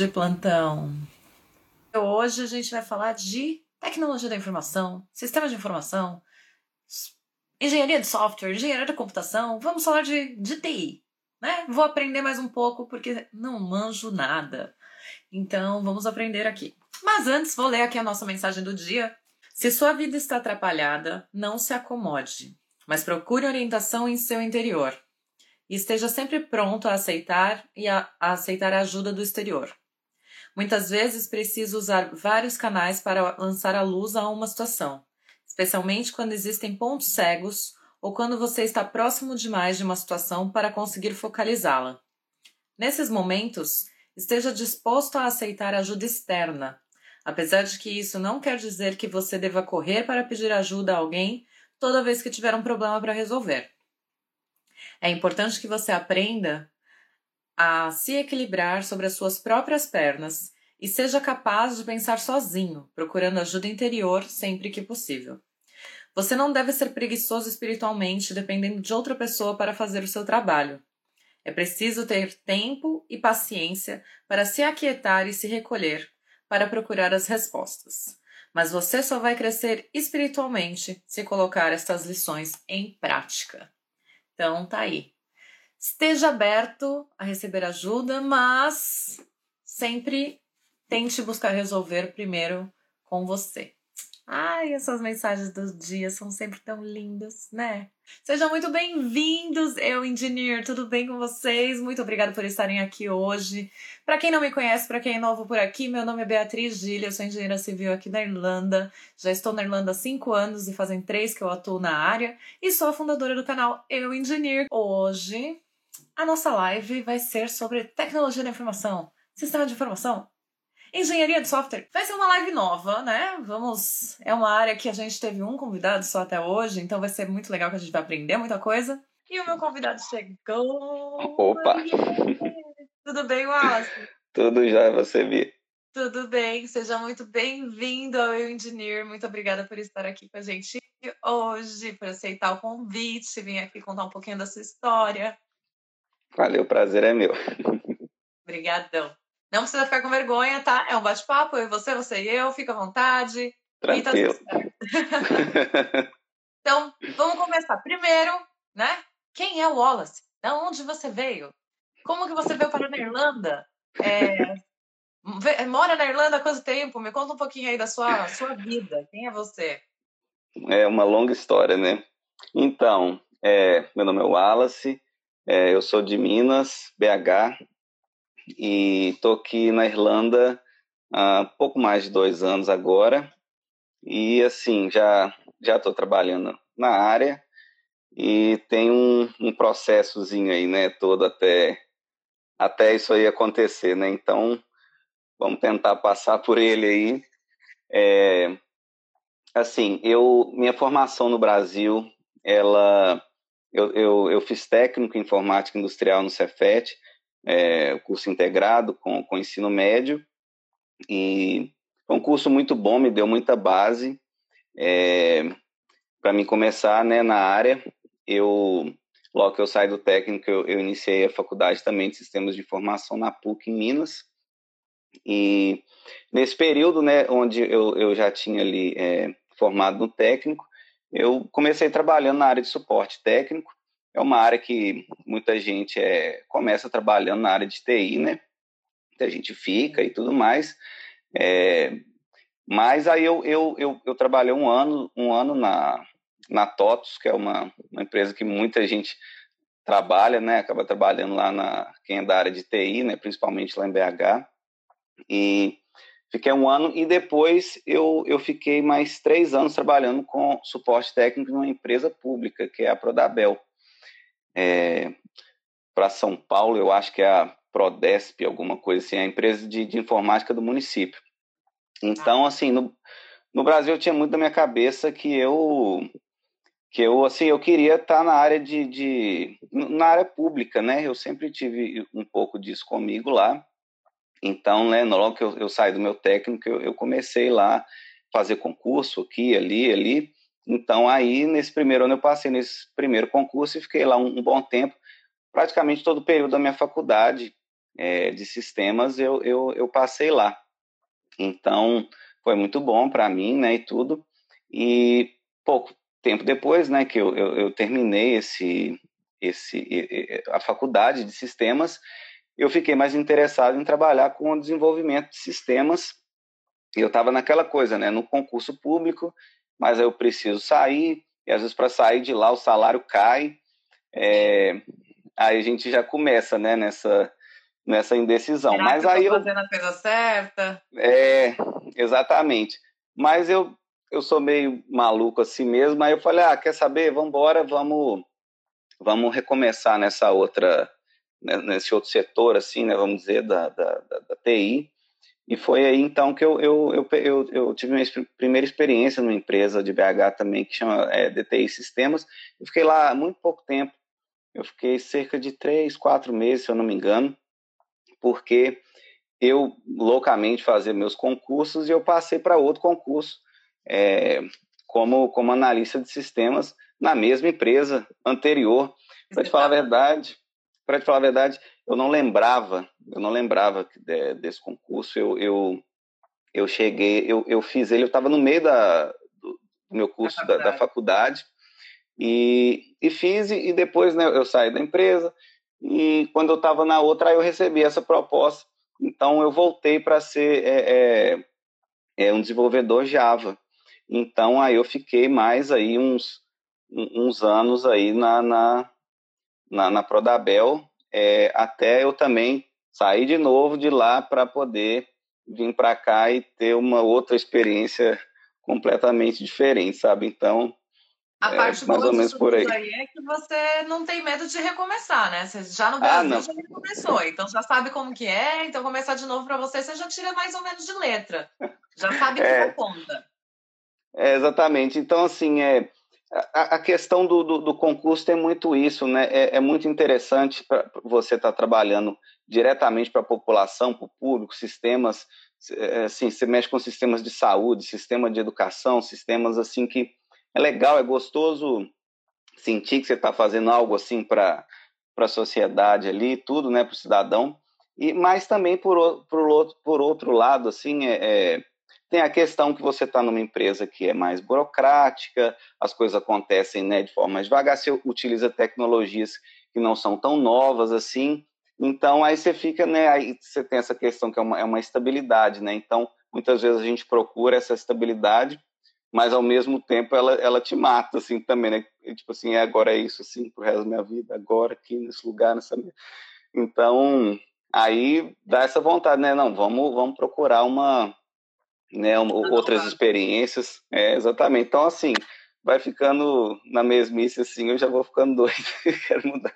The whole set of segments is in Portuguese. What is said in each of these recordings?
de plantão. Hoje a gente vai falar de tecnologia da informação, sistema de informação, engenharia de software, engenharia da computação. Vamos falar de, de TI, né? Vou aprender mais um pouco porque não manjo nada. Então vamos aprender aqui. Mas antes, vou ler aqui a nossa mensagem do dia. Se sua vida está atrapalhada, não se acomode, mas procure orientação em seu interior. E esteja sempre pronto a aceitar e a, a aceitar a ajuda do exterior. Muitas vezes preciso usar vários canais para lançar a luz a uma situação, especialmente quando existem pontos cegos ou quando você está próximo demais de uma situação para conseguir focalizá-la. Nesses momentos, esteja disposto a aceitar ajuda externa, apesar de que isso não quer dizer que você deva correr para pedir ajuda a alguém toda vez que tiver um problema para resolver. É importante que você aprenda a se equilibrar sobre as suas próprias pernas e seja capaz de pensar sozinho, procurando ajuda interior sempre que possível. Você não deve ser preguiçoso espiritualmente dependendo de outra pessoa para fazer o seu trabalho. É preciso ter tempo e paciência para se aquietar e se recolher para procurar as respostas. Mas você só vai crescer espiritualmente se colocar estas lições em prática. Então tá aí. Esteja aberto a receber ajuda, mas sempre tente buscar resolver primeiro com você. Ai, essas mensagens do dia são sempre tão lindas, né? Sejam muito bem-vindos, eu, Engineer, tudo bem com vocês? Muito obrigada por estarem aqui hoje. Para quem não me conhece, para quem é novo por aqui, meu nome é Beatriz Gilha, eu sou engenheira civil aqui da Irlanda. Já estou na Irlanda há cinco anos e fazem três que eu atuo na área e sou a fundadora do canal Eu Engineer. Hoje a nossa live vai ser sobre tecnologia da informação, sistema de informação, engenharia de software. Vai ser uma live nova, né? Vamos. É uma área que a gente teve um convidado só até hoje, então vai ser muito legal que a gente vai aprender muita coisa. E o meu convidado chegou. Opa! Tudo bem, Wallace? Tudo já, você vi. Tudo bem, seja muito bem-vindo ao Eu Engineer. Muito obrigada por estar aqui com a gente hoje, por aceitar o convite, vir aqui contar um pouquinho da sua história. Valeu, o prazer é meu. Obrigadão. Não precisa ficar com vergonha, tá? É um bate-papo, eu e você, você e eu, fica à vontade. Tranquilo. Tá então, vamos começar. Primeiro, né? Quem é o Wallace? Da onde você veio? Como que você veio para a Irlanda? É, mora na Irlanda há quanto tempo? Me conta um pouquinho aí da sua, sua vida. Quem é você? É uma longa história, né? Então, é, meu nome é Wallace, é, eu sou de Minas, BH, e estou aqui na Irlanda há pouco mais de dois anos agora. E assim, já já estou trabalhando na área e tem um, um processozinho aí, né, todo até até isso aí acontecer, né? Então, vamos tentar passar por ele aí. É, assim, eu minha formação no Brasil, ela eu, eu, eu fiz técnico em informática industrial no Cefet, é, curso integrado com, com ensino médio, e foi um curso muito bom, me deu muita base é, para mim começar né, na área. Eu, logo que eu saí do técnico, eu, eu, iniciei a faculdade também de sistemas de informação na PUC em Minas, e nesse período, né, onde eu, eu já tinha ali é, formado no técnico, eu comecei trabalhando na área de suporte técnico. É uma área que muita gente é, começa trabalhando na área de TI, né? Muita gente fica e tudo mais. É, mas aí eu, eu, eu, eu, trabalhei um ano, um ano na, na TOTUS, que é uma, uma empresa que muita gente trabalha, né? Acaba trabalhando lá na quem é da área de TI, né? Principalmente lá em BH. E Fiquei um ano e depois eu, eu fiquei mais três anos trabalhando com suporte técnico numa empresa pública, que é a Prodabel. É, Para São Paulo, eu acho que é a Prodesp, alguma coisa assim, é a empresa de, de informática do município. Então, assim, no, no Brasil eu tinha muito na minha cabeça que eu que eu assim eu queria estar na área de, de na área pública né eu sempre tive um pouco disso comigo lá então, né, logo que eu, eu saí do meu técnico, eu, eu comecei lá fazer concurso aqui, ali, ali. Então, aí, nesse primeiro ano, eu passei nesse primeiro concurso e fiquei lá um, um bom tempo, praticamente todo o período da minha faculdade. é, de sistemas, eu, eu, eu passei lá. Então, foi muito bom para mim, né, e tudo. E pouco tempo depois, né, que eu, eu, eu terminei esse, esse, a faculdade de sistemas, eu fiquei mais interessado em trabalhar com o desenvolvimento de sistemas. Eu estava naquela coisa, né, no concurso público, mas eu preciso sair, e às vezes para sair de lá o salário cai. É, aí a gente já começa, né, nessa, nessa indecisão. Será mas aí eu fazendo a coisa certa. é, exatamente. Mas eu eu sou meio maluco assim mesmo, aí eu falei: "Ah, quer saber? Vamos embora, vamos vamos recomeçar nessa outra né, nesse outro setor assim, né, vamos dizer da, da, da, da TI". E foi aí então que eu, eu, eu, eu, tive minha primeira experiência numa empresa de BH também que chama é, DTI Sistemas. Eu fiquei lá há muito pouco tempo. Eu fiquei cerca de três, quatro meses, se eu não me engano, porque eu loucamente fazia meus concursos e eu passei para outro concurso é, como, como analista de sistemas na mesma empresa anterior. Para te falar a verdade, para te falar a verdade, eu não lembrava, eu não lembrava de, desse concurso. Eu, eu, eu cheguei, eu, eu fiz ele, eu estava no meio da, do, meu curso da, da faculdade e, e fiz, e, e depois né, eu saí da empresa. E quando eu estava na outra, aí eu recebi essa proposta. Então eu voltei para ser é, é, é, um desenvolvedor Java. Então aí eu fiquei mais aí uns, uns anos aí na, na, na, na Prodabel, é, até eu também sair de novo de lá para poder vir para cá e ter uma outra experiência completamente diferente, sabe? Então, a é, parte mais boa ou menos por aí. aí é que você não tem medo de recomeçar, né? Você já no Ah, Brasil não. já recomeçou, então já sabe como que é, então começar de novo para você, você já tira mais ou menos de letra. Já sabe que É. conta. É, exatamente. Então, assim, é, a, questão do, do, do concurso tem muito isso, né? É, é muito interessante para você estar trabalhando diretamente para a população, para o público, sistemas, é, assim, você mexe com sistemas de saúde, sistema de educação, sistemas assim que é legal, é gostoso sentir que você está fazendo algo assim para a sociedade ali, tudo, né, para o cidadão. E mas também por, por, outro, por outro lado, assim, é, é, tem a questão que você está numa empresa que é mais burocrática, as coisas acontecem né, de forma mais devagar, você utiliza tecnologias que não são tão novas assim, então aí você fica, né, aí você tem essa questão que é uma, é uma estabilidade, né, então muitas vezes a gente procura essa estabilidade, mas ao mesmo tempo ela, ela te mata, assim, também, né, E, tipo assim, é, agora é isso, assim, pro resto da minha vida, agora aqui nesse lugar, nessa... Então, aí dá essa vontade, né, não, vamos, vamos procurar uma, né, outras experiências, é, exatamente. Então, assim, vai ficando na mesmice, assim, eu já vou ficando doido, quero mudar.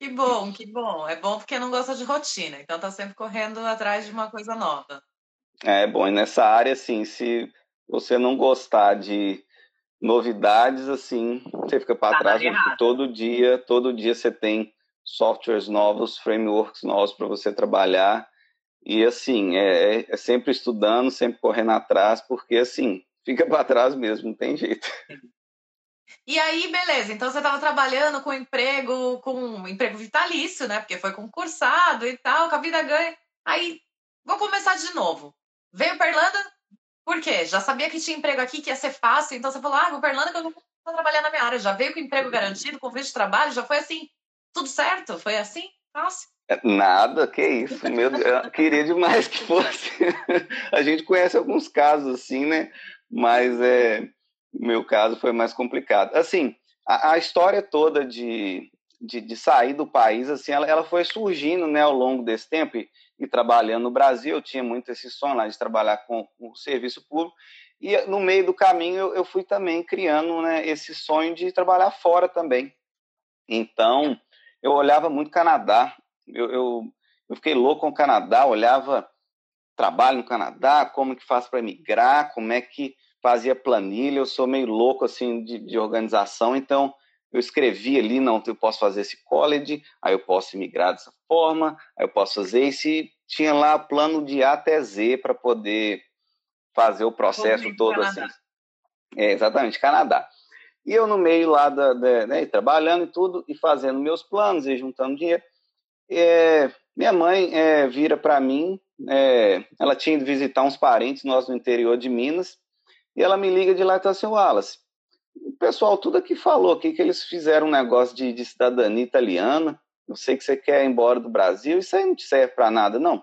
Que bom, que bom. É bom porque não gosta de rotina, então tá sempre correndo atrás de uma coisa nova. É bom, e nessa área, assim, se você não gostar de novidades, assim, você fica para Tá trás, área porque todo dia, todo dia você tem softwares novos, frameworks novos para você trabalhar, e assim, é, é sempre estudando, sempre correndo atrás, porque assim, fica para trás mesmo, não tem jeito. E aí, beleza, então você tava trabalhando com emprego, com um emprego vitalício, né? Porque foi concursado e tal, com a vida ganha. Aí, vou começar de novo. Veio pra Irlanda, por quê? Já sabia que tinha emprego aqui, que ia ser fácil, então você falou, ah, vou pra Irlanda que eu não vou trabalhar na minha área. Já veio com emprego garantido, com visto de trabalho, já foi assim, tudo certo? Foi assim? Fácil. Nada, que isso, meu Deus, eu queria demais que fosse. A gente conhece alguns casos assim, né? Mas é, meu caso foi mais complicado. Assim, a, a história toda de, de, de, sair do país, assim, ela, ela foi surgindo, né, ao longo desse tempo e, e trabalhando no Brasil, eu tinha muito esse sonho lá de trabalhar com o serviço público e no meio do caminho eu, eu fui também criando, né, esse sonho de trabalhar fora também. Então, eu olhava muito Canadá, eu, eu, eu, fiquei louco com o Canadá, olhava trabalho no Canadá, como que faz para migrar, como é que fazia planilha, eu sou meio louco assim de, de, organização, então eu escrevi ali, não, eu posso fazer esse college, aí eu posso migrar dessa forma, aí eu posso fazer esse, tinha lá plano de A até Z para poder fazer o processo todo assim. É, exatamente, Canadá. E eu no meio lá, da, da né, trabalhando e tudo, e fazendo meus planos e juntando dinheiro, é, minha mãe é, vira para mim, é, ela tinha ido visitar uns parentes nós no interior de Minas, e ela me liga de lá e fala assim, Wallace, o pessoal tudo aqui falou aqui que eles fizeram um negócio de, de cidadania italiana, eu sei que você quer ir embora do Brasil, isso aí não te serve para nada, não.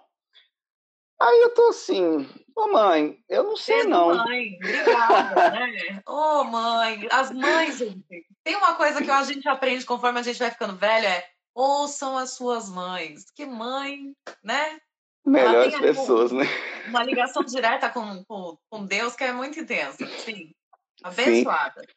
Aí eu tô assim, ô oh, mãe, eu não sei Mesmo não. Mãe, obrigada, né? Ô oh, mãe, as mães, gente. Tem uma coisa que a gente aprende conforme a gente vai ficando velho, é ouçam as suas mães. Que mãe, né? Melhores pessoas, né? Uma ligação direta com, com, com, Deus que é muito intensa. Sim. Abençoada. Sim.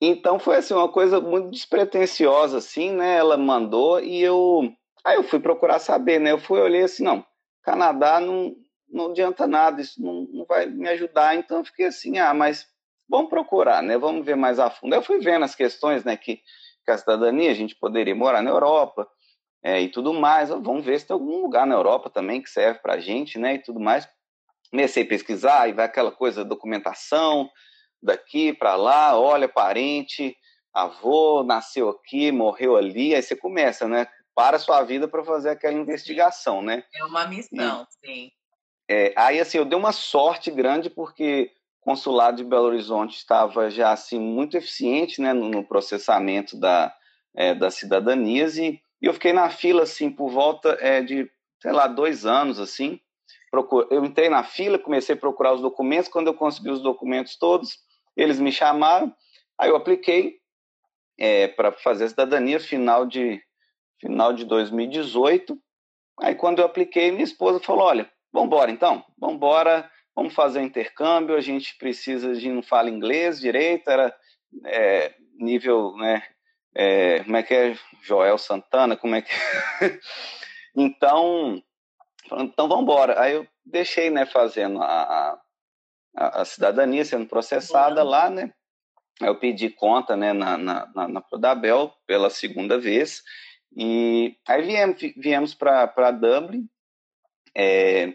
Então foi assim, uma coisa muito despretensiosa, assim, né? Ela mandou e eu. Aí eu fui procurar saber, né? Eu fui olhei assim, não, Canadá não, não adianta nada, isso não, não vai me ajudar. Então eu fiquei assim, ah, mas vamos procurar, né? Vamos ver mais a fundo. Eu fui vendo as questões, né? Que, que a cidadania, a gente poderia morar na Europa, é, e tudo mais. Vamos ver se tem algum lugar na Europa também que serve para a gente, né? E tudo mais. Comecei a pesquisar e vai aquela coisa, documentação daqui para lá, olha, parente, avô, nasceu aqui, morreu ali, aí você começa, né? Para a sua vida para fazer aquela investigação, né? É uma missão, e, sim. É, aí, assim, eu dei uma sorte grande porque consulado de Belo Horizonte estava já, assim, muito eficiente, né, no, processamento da, é, das cidadanias e e eu fiquei na fila, assim, por volta é, de, sei lá, dois anos, assim. Eu entrei na fila, comecei a procurar os documentos. Quando eu consegui os documentos todos, eles me chamaram. Aí eu apliquei é, para fazer a cidadania final de, final de 2018. Aí quando eu apliquei, minha esposa falou, olha, vamos embora então, vamos embora, vamos fazer o intercâmbio, a gente precisa, gente não fala inglês direito, era é, nível, né, é, como é que é? Joel Santana, como é que então então vamos embora. Aí eu deixei né fazendo a, a, a cidadania sendo processada uhum. lá né. Eu pedi conta né na, na, na Prodabel pela segunda vez. E aí viemos, viemos para Dublin é,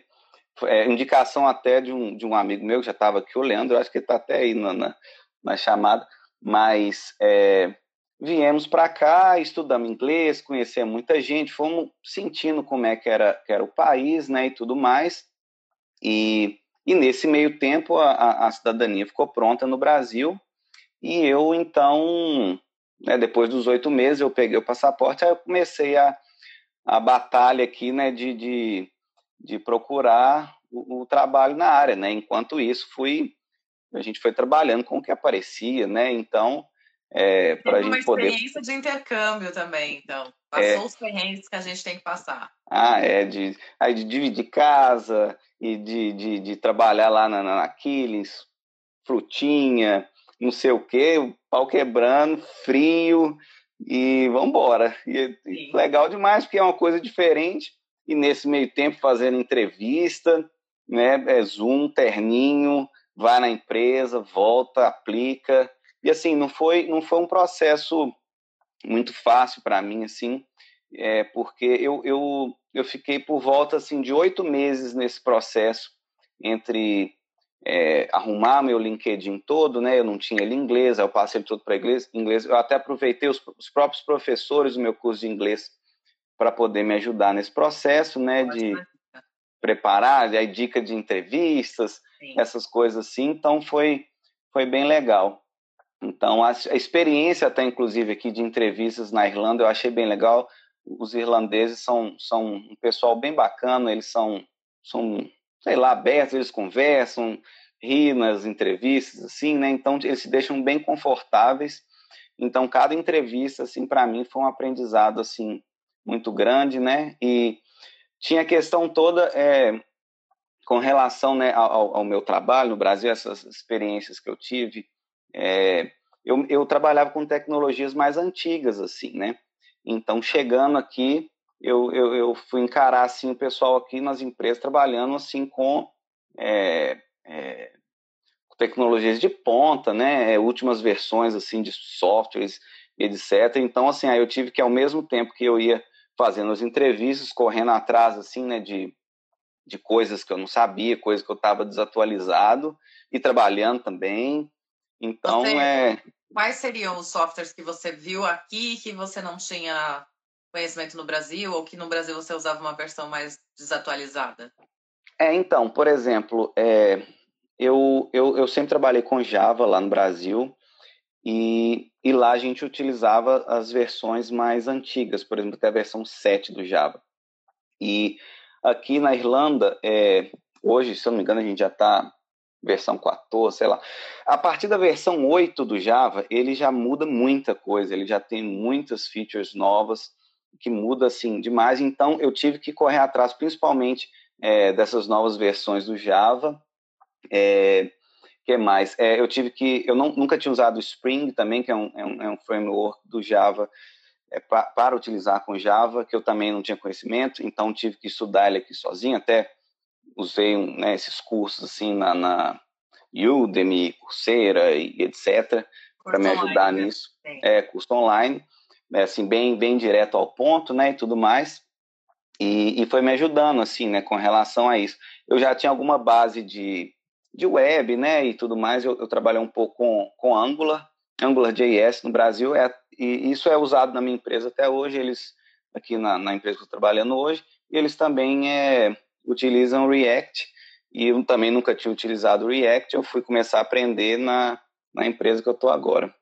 é, indicação até de um, de um amigo meu que já estava aqui, o Leandro, acho que ele está até aí na, na, na chamada, mas é, viemos para cá, estudamos inglês, conhecemos muita gente, fomos sentindo como é que era, que era o país, né, e tudo mais. E, e nesse meio tempo a, a cidadania ficou pronta no Brasil e eu então, né, depois dos oito meses, eu peguei o passaporte, aí eu comecei a, a batalha aqui, né, de, de, de procurar o, o trabalho na área, né. Enquanto isso, fui a gente foi trabalhando com o que aparecia, né. Então é, para a gente poder. Uma experiência de intercâmbio também, então. Passou é... os perrengues que a gente tem que passar. Ah, é, de, aí de dividir casa e de, de, de trabalhar lá na, na Aquiles, frutinha, não sei o quê, o pau quebrando, frio, e vamos embora. E, e legal demais, porque é uma coisa diferente, e nesse meio tempo fazendo entrevista, né, é Zoom, terninho, vai na empresa, volta, aplica, e assim, não foi, não foi um processo muito fácil para mim, assim, é, porque eu, eu, eu fiquei por volta assim, de oito meses nesse processo entre é, arrumar meu LinkedIn todo, né? Eu não tinha ele em inglês, eu passei ele todo para inglês, inglês. Eu até aproveitei os, os, próprios professores do meu curso de inglês para poder me ajudar nesse processo, né? De preparar, aí dica de entrevistas, Sim. essas coisas assim. Então foi foi bem legal. Então, a, a, experiência até, inclusive, aqui de entrevistas na Irlanda, eu achei bem legal. Os irlandeses são, são um pessoal bem bacana, eles são, são, sei lá, abertos, eles conversam, riem nas entrevistas, assim, né? Então, eles se deixam bem confortáveis. Então, cada entrevista, assim, para mim foi um aprendizado, assim, muito grande, né? E tinha a questão toda é, com relação né, ao, ao meu trabalho no Brasil, essas experiências que eu tive, é, eu, eu trabalhava com tecnologias mais antigas, assim, né? Então, chegando aqui, eu, eu, eu, fui encarar, assim, o pessoal aqui nas empresas trabalhando, assim, com é, é, tecnologias de ponta, né? É, últimas versões, assim, de softwares, etc. Então, assim, aí eu tive que, ao mesmo tempo que eu ia fazendo as entrevistas, correndo atrás, assim, né, de, de coisas que eu não sabia, coisas que eu estava desatualizado, e trabalhando também, então, você, é. Quais seriam os softwares que você viu aqui que você não tinha conhecimento no Brasil ou que no Brasil você usava uma versão mais desatualizada? É, então, por exemplo, é, eu, eu, eu sempre trabalhei com Java lá no Brasil e, e lá a gente utilizava as versões mais antigas, por exemplo, até a versão 7 do Java. E aqui na Irlanda, é, hoje, se eu não me engano, a gente já está versão 14, sei lá. A partir da versão 8 do Java, ele já muda muita coisa, ele já tem muitas features novas que muda assim demais. Então eu tive que correr atrás, principalmente é, dessas novas versões do Java. É, que mais? É, eu tive que, eu não, nunca tinha usado o Spring também, que é um, é um, é um framework do Java é, para utilizar com Java, que eu também não tinha conhecimento, então tive que estudar ele aqui sozinho, até usei né, esses cursos assim na, na Udemy, Coursera e etc para me ajudar online, né? nisso. É curso online, é, assim bem bem direto ao ponto, né, e tudo mais. E, e foi me ajudando assim, né, com relação a isso. Eu já tinha alguma base de, de web, né, e tudo mais. Eu, eu trabalhei um pouco com, com Angular, AngularJS no Brasil, é, e isso é usado na minha empresa até hoje. Eles aqui na, na empresa que eu estou trabalhando hoje, eles também é, utilizam React e eu também nunca tinha utilizado React. Eu fui começar a aprender na, na empresa que eu estou agora.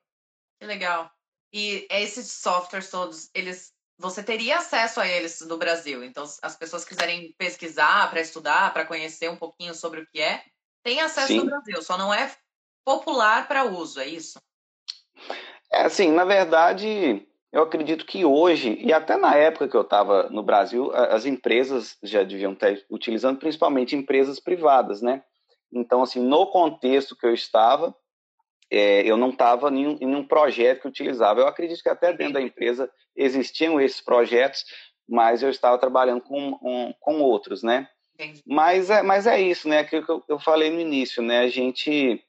Que legal. E esses softwares todos, eles você teria acesso a eles no Brasil. Então, as pessoas quiserem pesquisar, para estudar, para conhecer um pouquinho sobre o que é, tem acesso Sim. no Brasil, só não é popular para uso, é isso? É assim, na verdade, eu acredito que hoje, e até na época que eu estava no Brasil, as empresas já deviam estar utilizando, principalmente empresas privadas, né? Então, assim, no contexto que eu estava, é, eu não estava em, em um projeto que utilizava. Eu acredito que até dentro da empresa existiam esses projetos, mas eu estava trabalhando com, um, com outros, né? Mas é, mas é isso, né? Aquilo que eu, eu falei no início, né? A gente,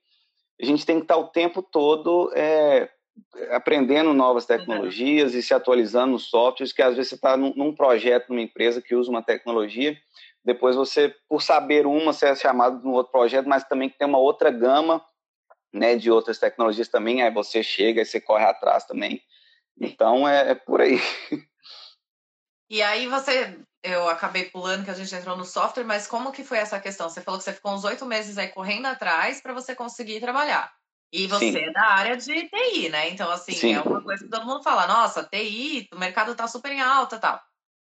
a gente tem que estar o tempo todo é, aprendendo novas tecnologias uhum. e se atualizando nos softwares, que às vezes você está num, num, projeto, numa empresa que usa uma tecnologia, depois você, por saber uma, você é chamado no outro projeto, mas também que tem uma outra gama né, de outras tecnologias também, aí você chega e você corre atrás também. Então é, é por aí. E aí você, eu acabei pulando que a gente entrou no software, mas como que foi essa questão? Você falou que você ficou uns oito meses aí correndo atrás para você conseguir trabalhar. E você Sim. é da área de TI, né? Então, assim, Sim. é uma coisa que todo mundo fala, nossa, TI, o mercado tá super em alta tal.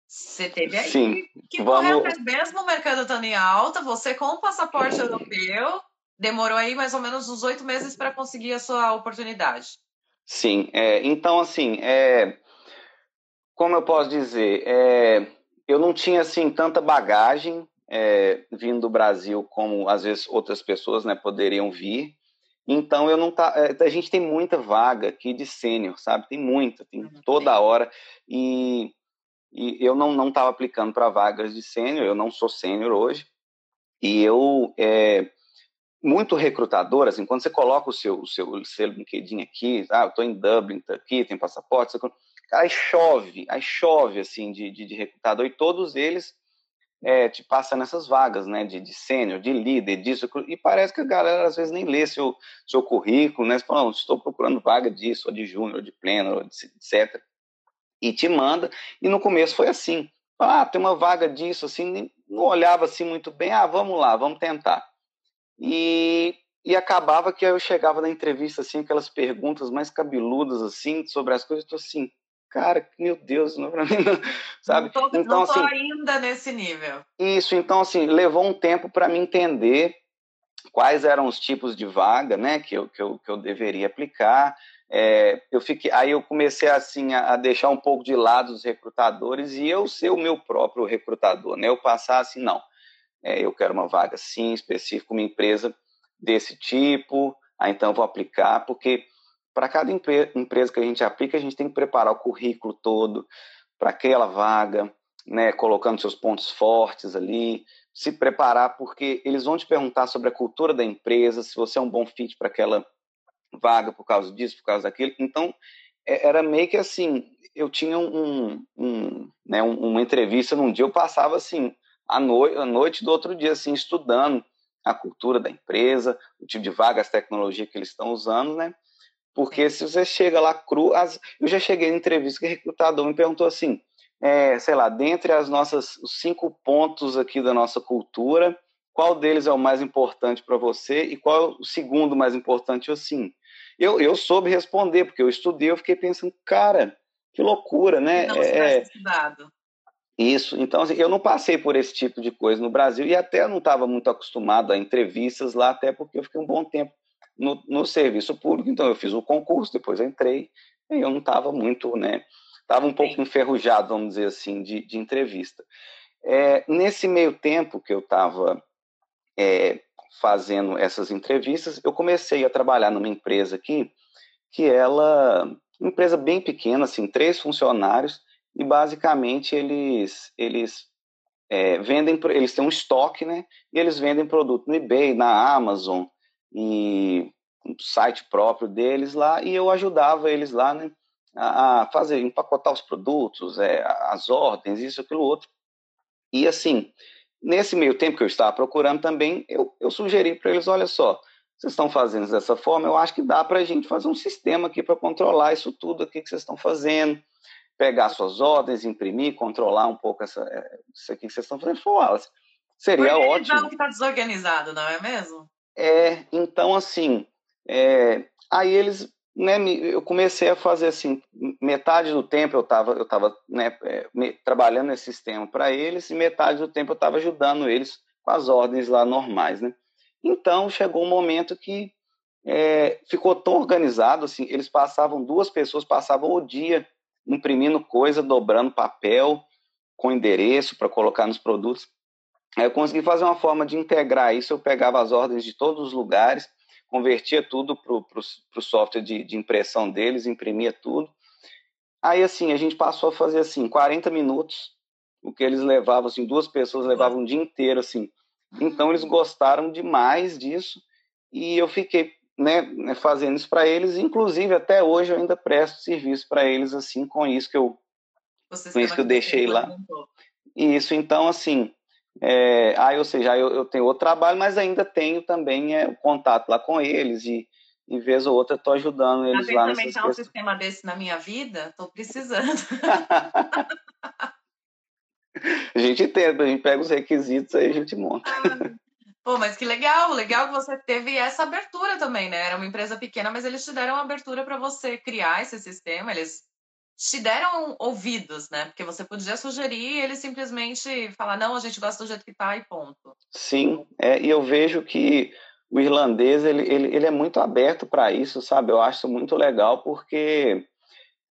Você teve aí Sim. que Vamos... correr atrás, mesmo o mercado estando em alta, você com o passaporte europeu, demorou aí mais ou menos uns oito meses para conseguir a sua oportunidade. Sim, é, então, assim, é, como eu posso dizer, é, eu não tinha, assim, tanta bagagem é, vindo do Brasil como, às vezes, outras pessoas, né, poderiam vir, então eu não tá, é, a gente tem muita vaga aqui de sênior, sabe? Tem muita, tem uhum, toda hora. E, e eu não não estava aplicando para vagas de sênior, eu não sou sênior hoje. E eu é, muito recrutador, assim, quando você coloca o seu o seu, seu LinkedIn aqui, ah, eu estou em Dublin, tá aqui, tem passaporte, você, aí chove, aí chove assim de, de, de recrutador e todos eles é, te passa nessas vagas, né, de, de sênior, de líder, disso, e parece que a galera às vezes nem lê seu, seu currículo, né, você fala, não, estou procurando vaga disso, ou de júnior, de pleno, etc. E te manda, e no começo foi assim, ah, tem uma vaga disso, assim, não olhava assim muito bem, ah, vamos lá, vamos tentar. E, e acabava que eu chegava na entrevista, assim, aquelas perguntas mais cabeludas, assim, sobre as coisas, eu tô assim, cara, meu Deus, não, pra mim não, sabe? Não tô, então, não assim, ainda nesse nível. Isso, então, assim, levou um tempo para me entender quais eram os tipos de vaga, né, que eu, que eu, que eu deveria aplicar. É, eu fiquei, aí eu comecei, assim, a, a, deixar um pouco de lado os recrutadores e eu ser o meu próprio recrutador, né? Eu passar assim, não, é, eu quero uma vaga, sim, específica, uma empresa desse tipo, aí então eu vou aplicar, porque para cada empresa que a gente aplica, a gente tem que preparar o currículo todo para aquela vaga, né, colocando seus pontos fortes ali, se preparar, porque eles vão te perguntar sobre a cultura da empresa, se você é um bom fit para aquela vaga por causa disso, por causa daquilo. Então, é, era meio que assim, eu tinha um, um né, uma entrevista num dia, eu passava assim, a, noite, noite do outro dia, assim, estudando a cultura da empresa, o tipo de vaga, as tecnologias que eles estão usando, né? Porque se você chega lá cru, as... eu já cheguei em entrevista que o recrutador me perguntou assim: é, sei lá, dentre as nossas os cinco pontos aqui da nossa cultura, qual deles é o mais importante para você e qual é o segundo mais importante assim? Eu, eu soube responder, porque eu estudei, eu fiquei pensando, cara, que loucura, né? Não é, estudado. Isso, então assim, eu não passei por esse tipo de coisa no Brasil e até não estava muito acostumado a entrevistas lá, até porque eu fiquei um bom tempo no, no serviço público, então eu fiz o concurso, depois entrei, e eu não estava muito, né? Estava um pouco Sim. enferrujado, vamos dizer assim, de, de entrevista. É, nesse meio tempo que eu estava é, fazendo essas entrevistas, eu comecei a trabalhar numa empresa aqui, que ela, uma empresa bem pequena, assim, três funcionários, e basicamente eles, eles é, vendem, eles têm um estoque, né, e eles vendem produto no eBay, na Amazon, e um site próprio deles lá, e eu ajudava eles lá, né, a fazer, empacotar os produtos, é, as ordens, isso, aquilo, outro. E assim, Nesse meio tempo que eu estava procurando também, eu, eu sugeri para eles: olha só, vocês estão fazendo dessa forma, eu acho que dá para a gente fazer um sistema aqui para controlar isso tudo aqui que vocês estão fazendo, pegar suas ordens, imprimir, controlar um pouco essa, é, isso aqui que vocês estão fazendo. Falei, seria Organizar ótimo. que está desorganizado, não é mesmo? É, então assim, é, aí eles né, eu comecei a fazer assim, metade do tempo eu estava eu tava, né, é, trabalhando esse sistema para eles e metade do tempo eu estava ajudando eles com as ordens lá normais, né? Então chegou um momento que é, ficou tão organizado assim, eles passavam duas pessoas passavam o dia imprimindo coisa, dobrando papel com endereço para colocar nos produtos. Aí eu consegui fazer uma forma de integrar isso, eu pegava as ordens de todos os lugares convertia tudo para o software de, de, impressão deles, imprimia tudo. Aí, assim, a gente passou a fazer, assim, 40 minutos, o que eles levavam, assim, duas pessoas levavam um dia inteiro, assim. Então, eles gostaram demais disso e eu fiquei né, fazendo isso para eles. Inclusive, até hoje, eu ainda presto serviço para eles, assim, com isso que eu, com isso que eu deixei lá. Isso, então, assim, é, aí, ou seja, eu, eu, tenho outro trabalho, mas ainda tenho também é, o contato lá com eles e, e vez ou outra estou ajudando eles lá nessas questões. um sistema desse na minha vida, estou precisando. a gente tenta, a gente pega os requisitos aí a gente monta. Ah, pô, mas que legal, legal que você teve essa abertura também, né? Era uma empresa pequena, mas eles te deram abertura para você criar esse sistema, eles te deram ouvidos, né? Porque você podia sugerir e ele simplesmente falar, não, a gente gosta do jeito que tá e ponto. Sim, é, e eu vejo que o irlandês, ele, ele, ele é muito aberto para isso, sabe? Eu acho muito legal porque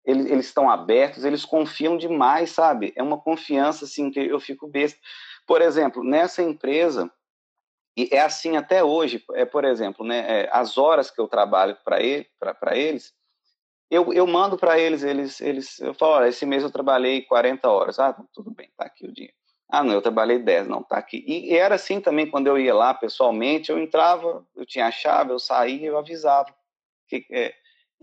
eles, eles estão abertos, eles confiam demais, sabe? É uma confiança, assim, que eu fico besta. Por exemplo, nessa empresa, e é assim até hoje, é, por exemplo, né, é, as horas que eu trabalho para ele, eles, eu, eu mando para eles, eles, eles, eu falo, olha, esse mês eu trabalhei 40 horas. Ah, tudo bem, tá aqui o dia. Ah, não, eu trabalhei 10, não, tá aqui. E, e era assim também quando eu ia lá pessoalmente, eu entrava, eu tinha a chave, eu saía, eu avisava. Que, é,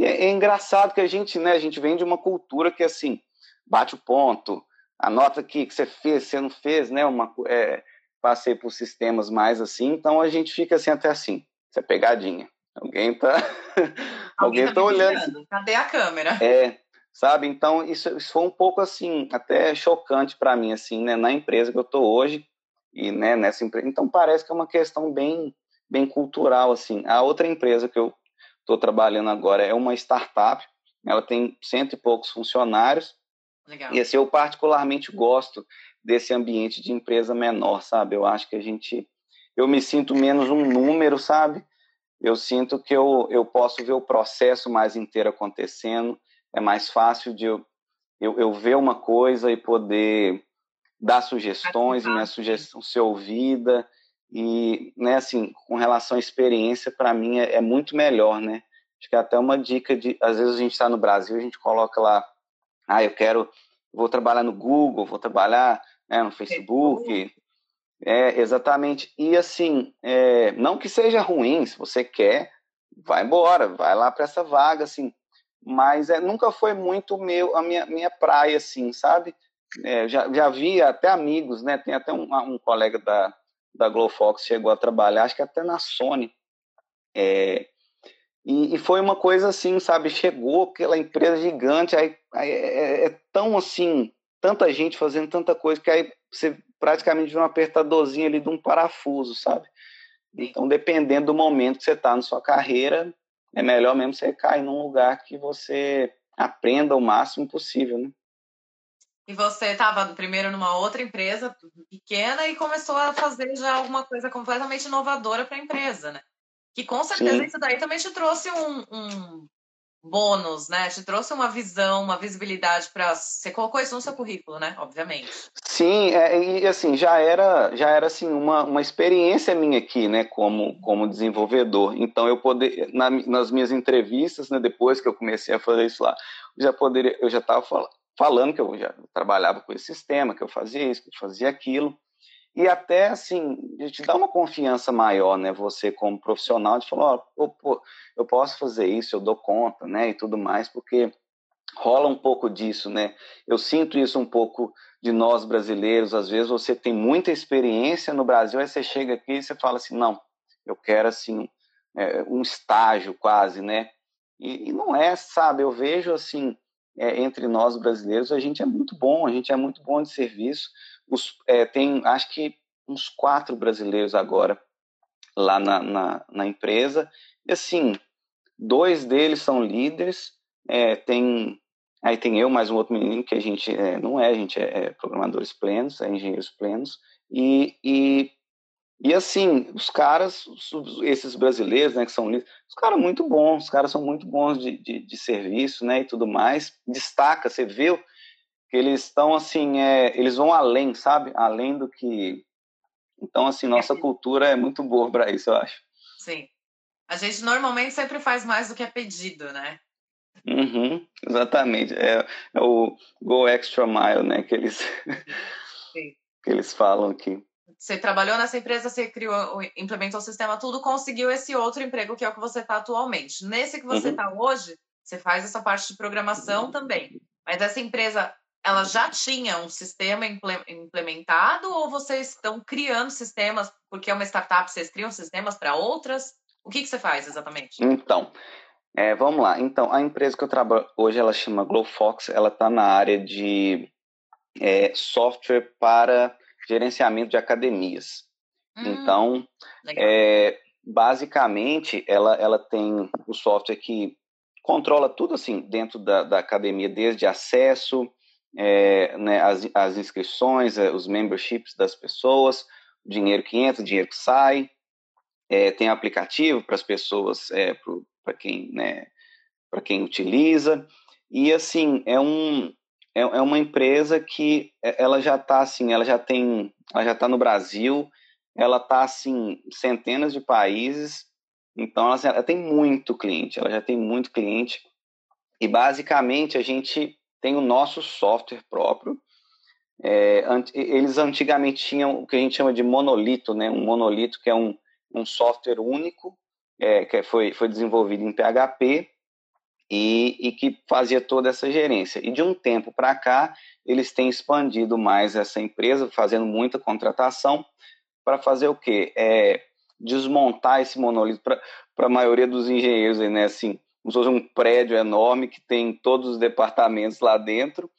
é, é engraçado que a gente, né, a gente vem de uma cultura que assim, bate o ponto, anota aqui que você fez, você não fez, né, uma, é, passei por sistemas mais assim, então a gente fica assim até assim, isso é pegadinha. Alguém tá. Alguém, Alguém tá, tá olhando. Cadê a câmera? É, sabe? Então, isso, isso foi um pouco assim, até chocante para mim, assim, né? Na empresa que eu tô hoje e né, nessa empresa. Então, parece que é uma questão bem, bem cultural, assim. A outra empresa que eu estou trabalhando agora é uma startup. Ela tem cento e poucos funcionários. Legal. E assim, eu particularmente gosto desse ambiente de empresa menor, sabe? Eu acho que a gente. Eu me sinto menos um número, sabe? Eu sinto que eu, eu posso ver o processo mais inteiro acontecendo, é mais fácil de eu, eu, eu ver uma coisa e poder dar sugestões, minha sugestão ser ouvida, e, né, assim, com relação à experiência, para mim é, é, muito melhor, né? Acho que é até uma dica de, às vezes a gente está no Brasil, a gente coloca lá, ah, eu quero, vou trabalhar no Google, vou trabalhar né, no Facebook, Facebook é, exatamente. E assim, é, não que seja ruim, se você quer, vai embora, vai lá para essa vaga, assim. Mas é, nunca foi muito meu a minha, minha praia, assim, sabe? É, já, já vi até amigos, né? Tem até um, um colega da, da Glowfox chegou a trabalhar, acho que até na Sony. É, e, e, foi uma coisa assim, sabe? Chegou aquela empresa gigante, aí, aí é, é, tão assim tanta gente fazendo tanta coisa que aí você praticamente vê um apertadorzinho ali de um parafuso, sabe? Então, dependendo do momento que você está na sua carreira, é melhor mesmo você cair num lugar que você aprenda o máximo possível, né? E você estava primeiro numa outra empresa pequena e começou a fazer já alguma coisa completamente inovadora para a empresa, né? Que com certeza Sim. isso daí também te trouxe um, um, bônus, né? Te trouxe uma visão, uma visibilidade para você colocou isso no seu currículo, né? Obviamente. Sim, é, e assim já era já era assim uma, uma experiência minha aqui, né? Como como desenvolvedor. Então eu poder na, nas minhas entrevistas, né? Depois que eu comecei a fazer isso lá, eu já poderia eu já estava falando falando que eu já trabalhava com esse sistema, que eu fazia isso, que eu fazia aquilo. E até, assim, te dá uma confiança maior, né? Você como profissional, de falar, oh, pô, eu posso fazer isso, eu dou conta, né? E tudo mais, porque rola um pouco disso, né? Eu sinto isso um pouco de nós brasileiros. Às vezes você tem muita experiência no Brasil, aí você chega aqui e você fala assim, não, eu quero, assim, é, um estágio quase, né? E, e não é, sabe? Eu vejo, assim, é, entre nós brasileiros, a gente é muito bom, a gente é muito bom de serviço. Os, é, tem, acho que, uns quatro brasileiros agora lá na, na, na empresa. E, assim, dois deles são líderes, é, tem Aí tem eu, mais um outro menino que a gente é, não é, a gente é, é, programadores plenos, é engenheiros plenos. E, e e assim, os caras, esses brasileiros, né, que são os caras muito bons, os caras são muito bons de, de, de, serviço, né, e tudo mais. Destaca, você vê que eles estão assim, é, eles vão além, sabe? Além do que. Então, assim, nossa cultura é muito boa para isso, eu acho. Sim. A gente normalmente sempre faz mais do que é pedido, né? Uhum, exatamente. É, é o go extra mile, né? Que eles, que eles falam aqui. Você trabalhou nessa empresa, você criou, implementou o sistema, tudo, conseguiu esse outro emprego que é o que você está atualmente. Nesse que você está uhum. hoje, você faz essa parte de programação também. Mas essa empresa, ela já tinha um sistema implementado ou vocês estão criando sistemas, porque é uma startup, vocês criam sistemas para outras? O que, que você faz exatamente? Então, é, vamos lá. Então, a empresa que eu trabalho hoje, ela chama GlowFox, ela está na área de é, software para gerenciamento de academias. Hum, então, é, basicamente, ela, ela tem o software que controla tudo assim dentro da, da academia, desde acesso, é, né, as, as inscrições, é, os memberships das pessoas, dinheiro que entra, dinheiro que sai, é, tem aplicativo para as pessoas, é, para quem, né, quem utiliza, e assim, é um, é, é uma empresa que é, ela já está assim, ela já tem, ela já está no Brasil, ela está assim, centenas de países, então ela, assim, ela tem muito cliente, ela já tem muito cliente. E basicamente a gente tem o nosso software próprio. É, eles antigamente tinham o que a gente chama de monolito, né? Um monolito que é um, um software único é, que foi, foi desenvolvido em PHP e, e que fazia toda essa gerência. E de um tempo para cá, eles têm expandido mais essa empresa, fazendo muita contratação para fazer o quê? É, desmontar esse monolito para a maioria dos engenheiros, né? Assim, como se fosse um prédio enorme que tem todos os departamentos lá dentro.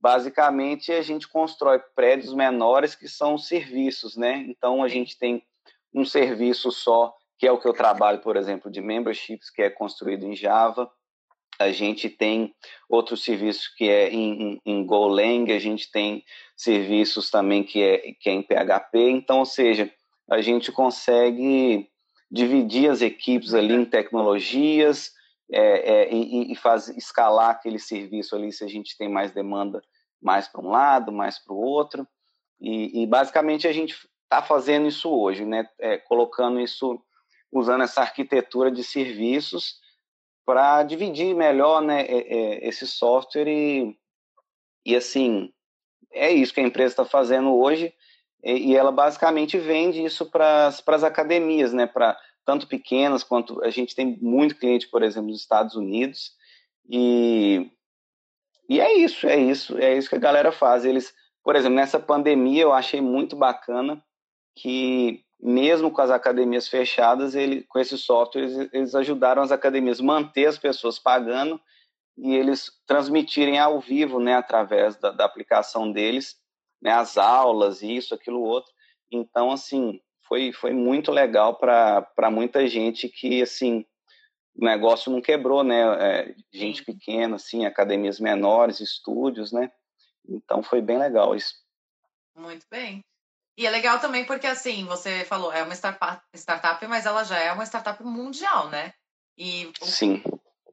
Basicamente, a gente constrói prédios menores que são serviços, né? Então, a gente tem um serviço só, que é o que eu trabalho, por exemplo, de memberships, que é construído em Java a gente tem outros serviços que é em, em Golang, a gente tem serviços também que é, que é em PHP, então, ou seja, a gente consegue dividir as equipes ali em tecnologias é, é, e, e faz, escalar aquele serviço ali se a gente tem mais demanda mais para um lado, mais para o outro, e, e, basicamente a gente está fazendo isso hoje, né? É, colocando isso, usando essa arquitetura de serviços para dividir melhor né, é, é, esse software e, e assim é isso que a empresa está fazendo hoje e, ela basicamente vende isso para as academias, né, para tanto pequenas quanto a gente tem muito cliente, por exemplo, nos Estados Unidos e e é isso, é isso, é isso que a galera faz. Eles, por exemplo, nessa pandemia eu achei muito bacana que mesmo com as academias fechadas, ele, com esse software, eles, ajudaram as academias a manter as pessoas pagando e eles transmitirem ao vivo, né, através da, da aplicação deles, né, as aulas, isso, aquilo, outro. Então, assim, foi, foi muito legal para muita gente que, assim, o negócio não quebrou, né? É, gente pequena, assim, academias menores, estúdios, né? Então foi bem legal isso. Muito bem. E é legal também porque, assim, você falou, é uma startup, mas ela já é uma startup mundial, né? E Sim.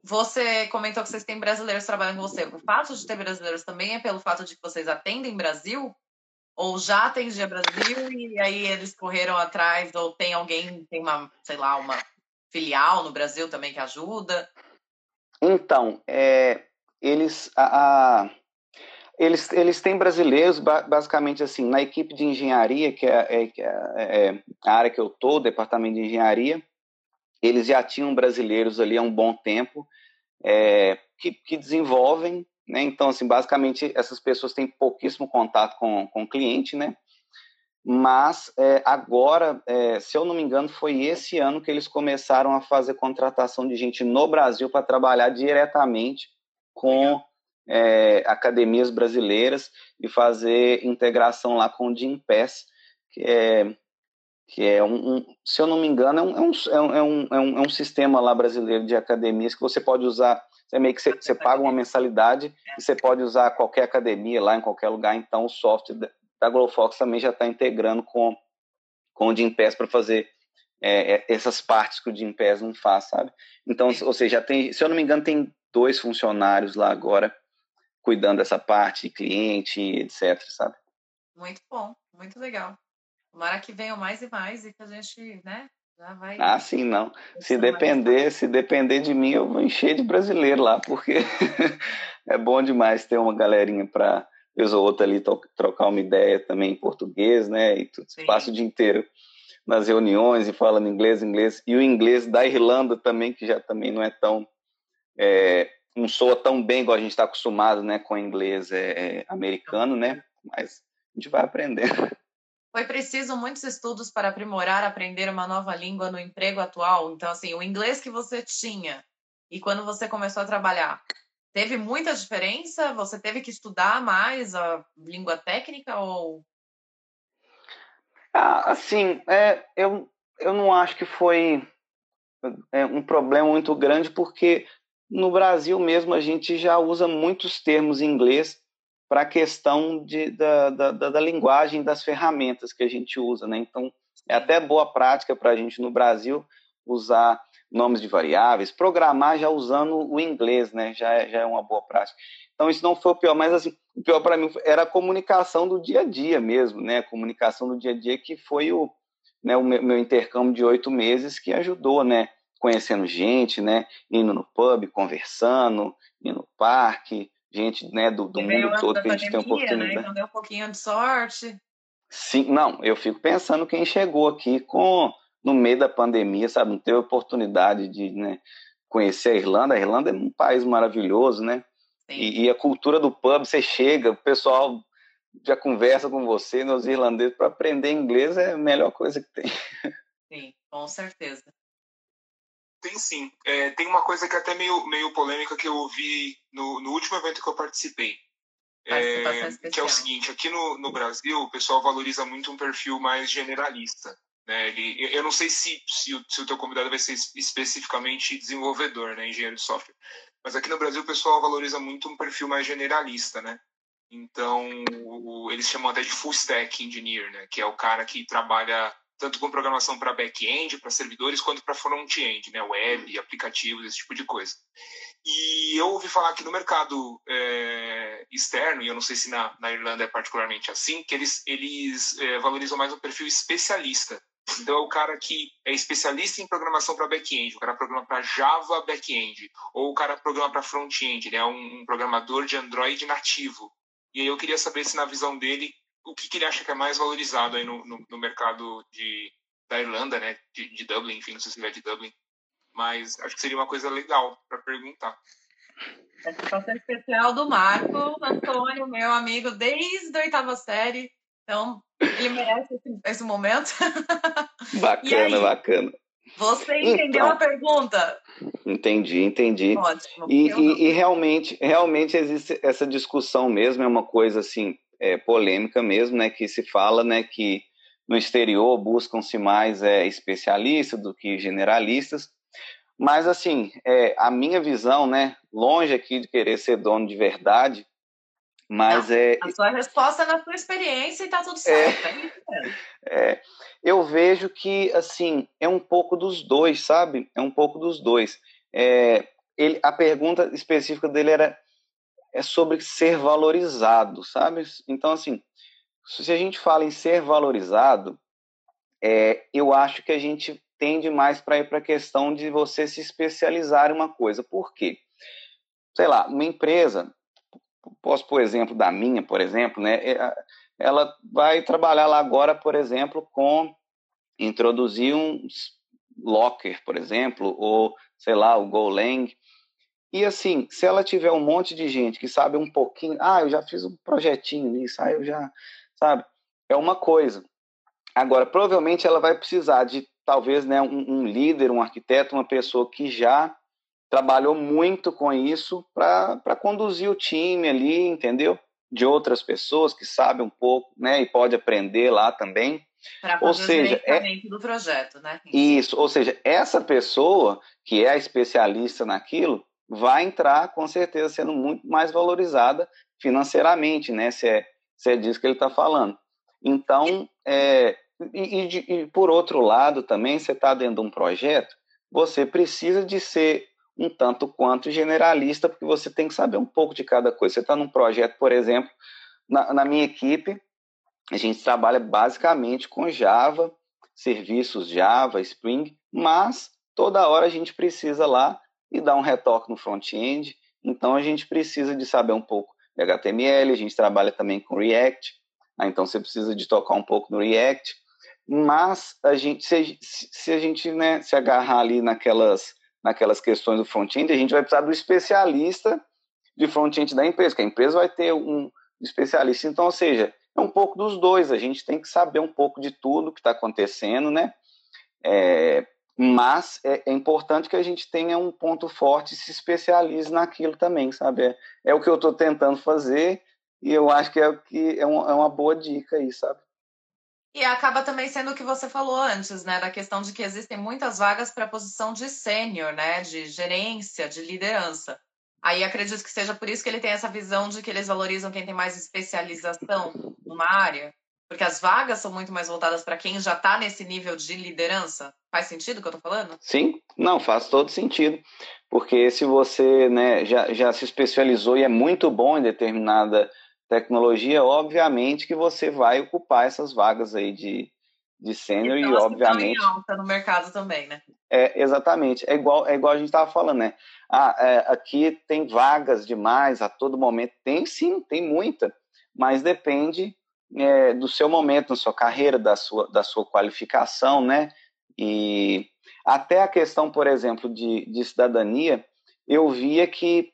Você comentou que vocês têm brasileiros trabalhando com você. O fato de ter brasileiros também é pelo fato de que vocês atendem Brasil? Ou já atendia Brasil e aí eles correram atrás? Ou tem alguém, tem uma, sei lá, uma filial no Brasil também que ajuda? Então, é, eles, a, a, eles, eles têm brasileiros, basicamente assim, na equipe de engenharia, que é, é, é, é a área que eu estou, departamento de engenharia, eles já tinham brasileiros ali há um bom tempo é, que, que, desenvolvem, né? Então, assim, basicamente essas pessoas têm pouquíssimo contato com, com o cliente, né? Mas é, agora, é, se eu não me engano, foi esse ano que eles começaram a fazer contratação de gente no Brasil para trabalhar diretamente com é, academias brasileiras e fazer integração lá com o Gympass, que é que é um, um, se eu não me engano, é um, é, um, é, um, é, um, é um sistema lá brasileiro de academias que você pode usar, você meio que você, você paga uma mensalidade e você pode usar qualquer academia lá em qualquer lugar, então o software da Glowfox também já está integrando com, com o Gympass para fazer é, é, essas partes que o Gympass não faz, sabe? Então, ou seja, tem, se eu não me engano, tem dois funcionários lá agora cuidando dessa parte, cliente, etc, sabe? Muito bom, muito legal. Tomara que venham mais e mais e que a gente, né, vai. Ah, sim, não. Se depender, se depender de mim, eu vou encher de brasileiro lá, porque é bom demais ter uma galerinha para vez ou outra ali trocar uma ideia também em português, né? E tudo, passa o dia inteiro nas reuniões e falando inglês, inglês. E o inglês da Irlanda também, que já também não é tão. É, não soa tão bem igual a gente está acostumado, né? Com inglês é, é, americano, né? Mas a gente vai aprendendo. Foi preciso muitos estudos para aprimorar, aprender uma nova língua no emprego atual. Então, assim, o inglês que você tinha e quando você começou a trabalhar, teve muita diferença? Você teve que estudar mais a língua técnica ou? Ah, assim, é, eu, eu não acho que foi é, um problema muito grande, porque no Brasil mesmo a gente já usa muitos termos em inglês para a questão de, da, da, da, linguagem das ferramentas que a gente usa, né? Então, é até boa prática para a gente no Brasil usar nomes de variáveis, programar já usando o inglês, né? Já é, já é uma boa prática. Então, isso não foi o pior, mas assim, o pior para mim era a comunicação do dia a dia mesmo, né? A comunicação do dia a dia que foi o, né, o meu, intercâmbio de oito meses que ajudou, né? Conhecendo gente, né? Indo no pub, conversando, indo no parque, gente né, do, do mundo todo que a gente tem oportunidade. Né? Então deu um pouquinho de sorte. Sim, não, eu fico pensando quem chegou aqui com no meio da pandemia, sabe, não teve oportunidade de né, conhecer a Irlanda. A Irlanda é um país maravilhoso, né? E, e, a cultura do pub, você chega, o pessoal já conversa com você, nos irlandeses, para aprender inglês é a melhor coisa que tem. Sim, com certeza. Tem sim. É, tem uma coisa que é até meio, meio polêmica que eu ouvi no, no último evento que eu participei. É, que é o seguinte, aqui no, no Brasil o pessoal valoriza muito um perfil mais generalista. Né? Ele, eu não sei se, se, o, se o teu convidado vai ser especificamente desenvolvedor, né? engenheiro de software. Mas aqui no Brasil o pessoal valoriza muito um perfil mais generalista, né? Então, o, eles chamam até de full stack engineer, né? Que é o cara que trabalha tanto com programação para back-end, para servidores, quanto para front-end, né, web, aplicativos, esse tipo de coisa. E eu ouvi falar que no mercado é, externo, e eu não sei se na, na, Irlanda é particularmente assim, que eles, eles é, valorizam mais o perfil especialista. Então, é o cara que é especialista em programação para back-end, o cara programa para Java back-end, ou o cara programa para front-end, ele é um, um programador de Android nativo. E aí eu queria saber se na visão dele o que, que, ele acha que é mais valorizado aí no, no, no mercado de, da Irlanda, né? De, de, Dublin, enfim, não sei se ele é de Dublin. Mas acho que seria uma coisa legal para perguntar. Participação especial do Marco Antônio, meu amigo desde a oitava série. Então, ele merece esse, esse momento. Bacana, bacana. Você entendeu então, a pergunta? Entendi, entendi. Ótimo. E, e, e, realmente, realmente existe essa discussão mesmo, é uma coisa assim, é, polêmica mesmo, né? Que se fala, né, que no exterior buscam-se mais é, especialistas do que generalistas. Mas assim, é, a minha visão, né, longe aqui de querer ser dono de verdade, mas Não, é. A sua resposta é na sua experiência e tá tudo certo. É, é, eu vejo que, assim, é um pouco dos dois, sabe? É um pouco dos dois. É, ele, a pergunta específica dele era é sobre ser valorizado, sabe? Então, assim, se a gente fala em ser valorizado, é, eu acho que a gente tende mais para ir para a questão de você se especializar em uma coisa. Por quê? Sei lá, uma empresa, posso por exemplo da minha, por exemplo, né? É, ela vai trabalhar lá agora, por exemplo, com introduzir um Locker, por exemplo, ou sei lá, o Golang. E assim, se ela tiver um monte de gente que sabe um pouquinho, ah, eu já fiz um projetinho nisso, ah, eu já, sabe? É uma coisa. Agora, provavelmente ela vai precisar de talvez né, um, um líder, um arquiteto, uma pessoa que já trabalhou muito com isso para conduzir o time ali, entendeu? De outras pessoas que sabem um pouco, né? E pode aprender lá também. Para ou seja, é do projeto, né? Isso, ou seja, essa pessoa que é a especialista naquilo vai entrar com certeza sendo muito mais valorizada financeiramente, né? Se é, se é disso que ele está falando. Então, é, e, e, e, por outro lado também, você está dentro de um projeto, você precisa de ser um tanto quanto generalista, porque você tem que saber um pouco de cada coisa. Você está num projeto, por exemplo, na, na, minha equipe, a gente trabalha basicamente com Java, serviços Java, Spring, mas toda hora a gente precisa lá e dar um retoque no front-end, então a gente precisa de saber um pouco de HTML, a gente trabalha também com React, né? então você precisa de tocar um pouco no React, mas a gente, se, se a gente né, se agarrar ali naquelas naquelas questões do front-end, a gente vai precisar do especialista de front-end da empresa, que a empresa vai ter um especialista. Então, ou seja, é um pouco dos dois, a gente tem que saber um pouco de tudo que está acontecendo, né? É, mas é, é, importante que a gente tenha um ponto forte e se especialize naquilo também, sabe? É, é o que eu estou tentando fazer e eu acho que é, que é, um, é uma boa dica aí, sabe? E acaba também sendo o que você falou antes, né, da questão de que existem muitas vagas para a posição de sênior, né, de gerência, de liderança. Aí acredito que seja por isso que ele tem essa visão de que eles valorizam quem tem mais especialização numa área, porque as vagas são muito mais voltadas para quem já está nesse nível de liderança. Faz sentido o que eu estou falando? Sim, não, faz todo sentido. Porque se você né, já, já se especializou e é muito bom em determinada tecnologia, obviamente que você vai ocupar essas vagas aí de, de sênior então, e obviamente alta no mercado também, né? É exatamente, é igual é igual a gente estava falando, né? Ah, é, aqui tem vagas demais a todo momento, tem sim, tem muita, mas depende é, do seu momento na sua carreira, da sua da sua qualificação, né? E até a questão, por exemplo, de, de cidadania, eu via que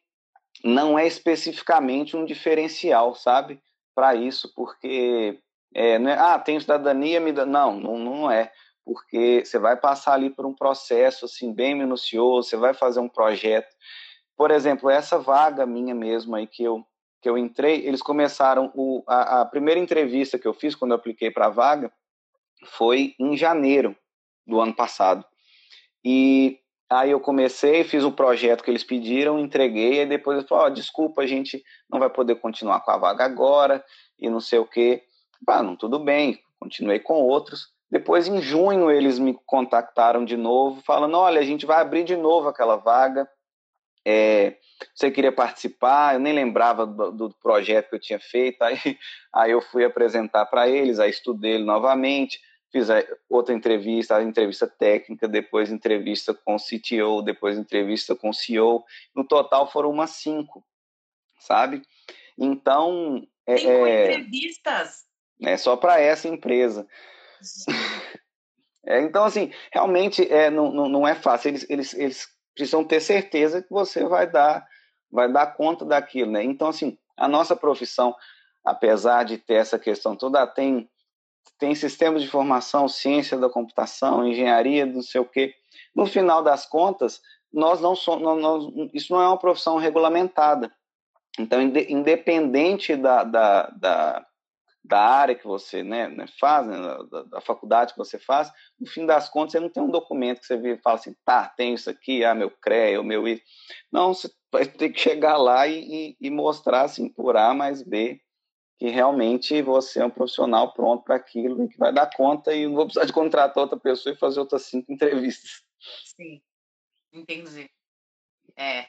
não é especificamente um diferencial, sabe, para isso, porque é, é, ah, tem cidadania, me dá... não, não, não é, porque você vai passar ali por um processo assim bem minucioso, você vai fazer um projeto. Por exemplo, essa vaga minha mesmo aí que eu que eu entrei, eles começaram o, a, a primeira entrevista que eu fiz quando eu apliquei para a vaga foi em janeiro do ano passado. E Aí eu comecei, fiz o projeto que eles pediram, entreguei, e depois eu falei, oh, desculpa, a gente não vai poder continuar com a vaga agora, e não sei o quê. Ah, não, tudo bem, continuei com outros. Depois, em junho, eles me contactaram de novo, falando, olha, a gente vai abrir de novo aquela vaga, é, você queria participar, eu nem lembrava do, do, projeto que eu tinha feito, aí, aí eu fui apresentar para eles, aí estudei ele novamente, fiz outra entrevista, a entrevista técnica, depois entrevista com o CTO, depois entrevista com o CEO. No total foram umas cinco, sabe? Então. É, cinco é, entrevistas? É só para essa empresa. é, então, assim, realmente é, não, não, não é fácil. Eles, eles, eles precisam ter certeza que você vai dar, vai dar conta daquilo, né? Então, assim, a nossa profissão, apesar de ter essa questão toda, tem tem sistemas de informação, ciência da computação, engenharia, não sei o quê. No final das contas, nós não somos, isso não é uma profissão regulamentada. Então, independente da, da, da, da área que você né, né faz, né, da, da, faculdade que você faz, no fim das contas, você não tem um documento que você vê e fala assim, tá, tem isso aqui, ah, meu CREA, o meu I. Não, você vai ter que chegar lá e, e, mostrar, assim, por A mais B, que realmente você é um profissional pronto para aquilo e que vai dar conta e não vou precisar de contratar outra pessoa e fazer outras cinco entrevistas. Sim, entendi. É.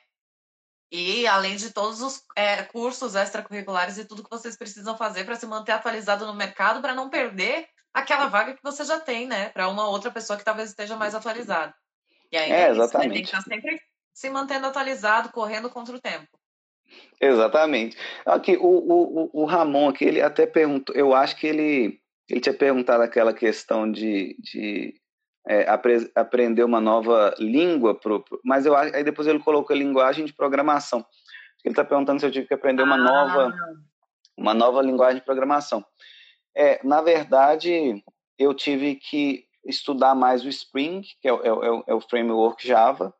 E além de todos os é, cursos extracurriculares e tudo que vocês precisam fazer para se manter atualizado no mercado, para não perder aquela vaga que você já tem, né? Para uma outra pessoa que talvez esteja mais atualizada. E aí é, exatamente. tem que estar sempre se mantendo atualizado, correndo contra o tempo. Exatamente. Aqui, o, o, o Ramon aqui, ele até perguntou, eu acho que ele, ele tinha perguntado aquela questão de, de é, apre, aprender uma nova língua, pro, mas eu aí depois ele colocou linguagem de programação. Ele está perguntando se eu tive que aprender uma ah. nova uma nova linguagem de programação. É, na verdade, eu tive que estudar mais o Spring, que é, é, é, é o framework Java,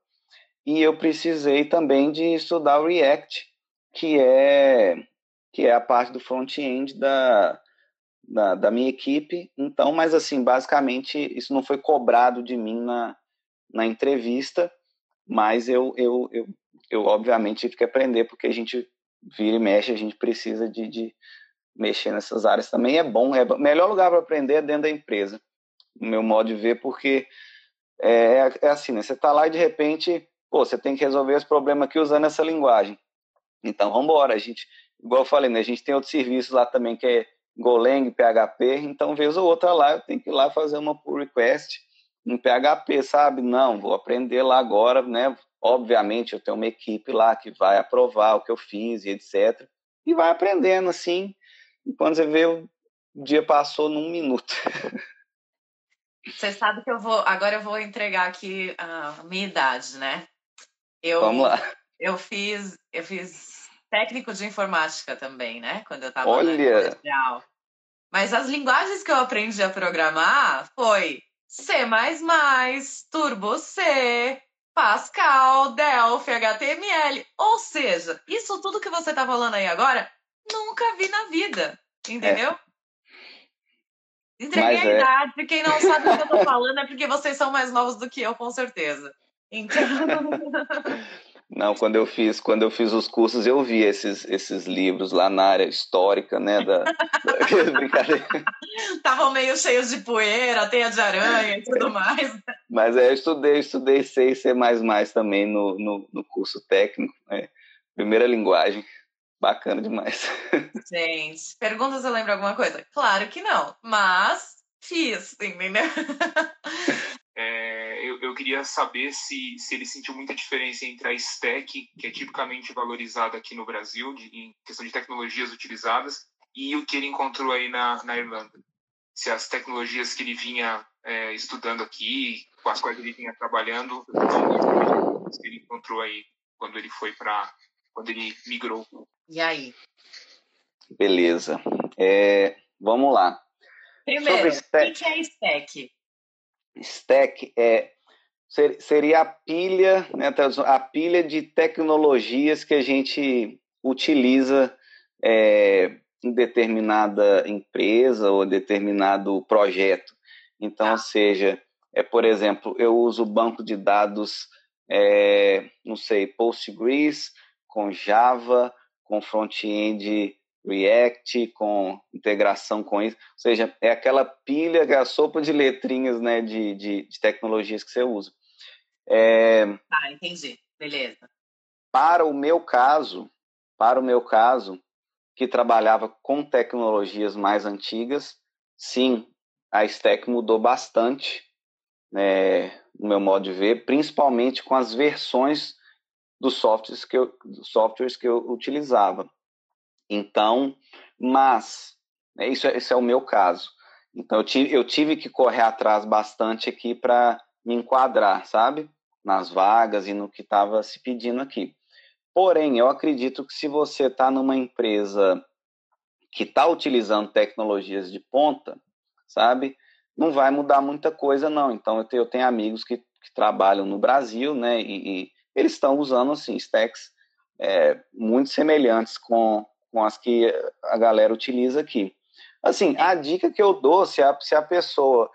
e eu precisei também de estudar o React, que é que é a parte do front-end da, da, da, minha equipe. Então, mas assim, basicamente, isso não foi cobrado de mim na, na entrevista, mas eu, eu, eu, eu obviamente tive que aprender, porque a gente vira e mexe, a gente precisa de, de mexer nessas áreas também. É bom, é melhor lugar para aprender é dentro da empresa, no meu modo de ver, porque é, é assim, né? Você está lá e de repente, pô, você tem que resolver esse problema aqui usando essa linguagem. Então, vamos embora. A gente, igual eu falei, né, a gente tem outros serviços lá também que é Golang, PHP. Então, vez ou outra lá, eu tenho que ir lá fazer uma pull request em PHP, sabe? Não, vou aprender lá agora, né? Obviamente, eu tenho uma equipe lá que vai aprovar o que eu fiz e etc. E vai aprendendo assim. E quando você vê, o dia passou num minuto. Você sabe que eu vou. Agora eu vou entregar aqui a minha idade, né? Eu, Vamos lá. Eu fiz, eu fiz técnico de informática também, né? Quando eu estava Olha. no. Mas as linguagens que eu aprendi a programar foi C++, Turbo C, Pascal, Delphi, HTML. Ou seja, isso tudo que você está falando aí agora, nunca vi na vida. Entendeu? É. Entreguei Mas a é... idade. Quem não sabe o que eu tô falando é porque vocês são mais novos do que eu, com certeza. Então. Não, quando eu fiz, quando eu fiz os cursos, eu vi esses, esses livros lá na área histórica, né, da. Estavam meio cheios de poeira, teia de aranha e tudo mais. Mas é, eu estudei, estudei C e C++ também no, no, no curso técnico, né? Primeira linguagem. Bacana demais. Gente, pergunta se eu lembro alguma coisa. Claro que não, mas fiz, entendeu? É, eu, eu, queria saber se, se ele sentiu muita diferença entre a stack, que é tipicamente valorizada aqui no Brasil, de, em questão de tecnologias utilizadas, e o que ele encontrou aí na, na Irlanda. Se as tecnologias que ele vinha é, estudando aqui, com as quais ele vinha trabalhando, são que ele encontrou aí quando ele foi para. quando ele migrou. E aí? Beleza. É, vamos lá. Primeiro, o que é stack? Stack é seria a pilha, né, a pilha de tecnologias que a gente utiliza é, em determinada empresa ou determinado projeto. Então, ou seja, é, por exemplo, eu uso banco de dados, é, não sei, Postgres com Java, com front-end React, com integração com isso. Ou seja, é aquela pilha, é a sopa de letrinhas né, de, de, de tecnologias que você usa. É, ah, entendi. Beleza. Para o meu caso, para o meu caso, que trabalhava com tecnologias mais antigas, sim, a stack mudou bastante, né, no meu modo de ver, principalmente com as versões dos softwares que eu, dos softwares que eu utilizava. Então, mas, né, isso, é, isso é o meu caso. Então, eu tive, eu tive que correr atrás bastante aqui para me enquadrar, sabe? Nas vagas e no que estava se pedindo aqui. Porém, eu acredito que se você está numa empresa que está utilizando tecnologias de ponta, sabe? Não vai mudar muita coisa, não. Então, eu tenho, eu tenho amigos que, que, trabalham no Brasil, né? E, e eles estão usando, assim, stacks é, muito semelhantes com, com as que a galera utiliza aqui. Assim, a dica que eu dou, se a, se a pessoa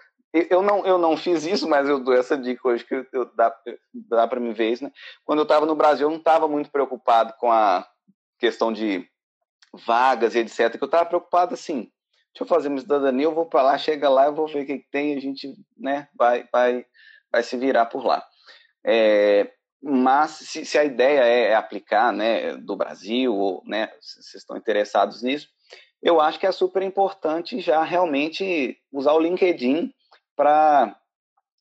eu não, eu não fiz isso, mas eu dou essa dica hoje que eu, dá, dá para me ver né? Quando eu estava no Brasil, eu não estava muito preocupado com a questão de vagas e etc. Que eu estava preocupado assim, deixa eu fazer minha cidadania, eu vou para lá, chega lá, eu vou ver o que, que tem, a gente, né, vai, vai, vai se virar por lá. É, mas se, se, a ideia é, é, aplicar, né, do Brasil, ou, né, vocês estão interessados nisso, eu acho que é super importante já realmente usar o LinkedIn para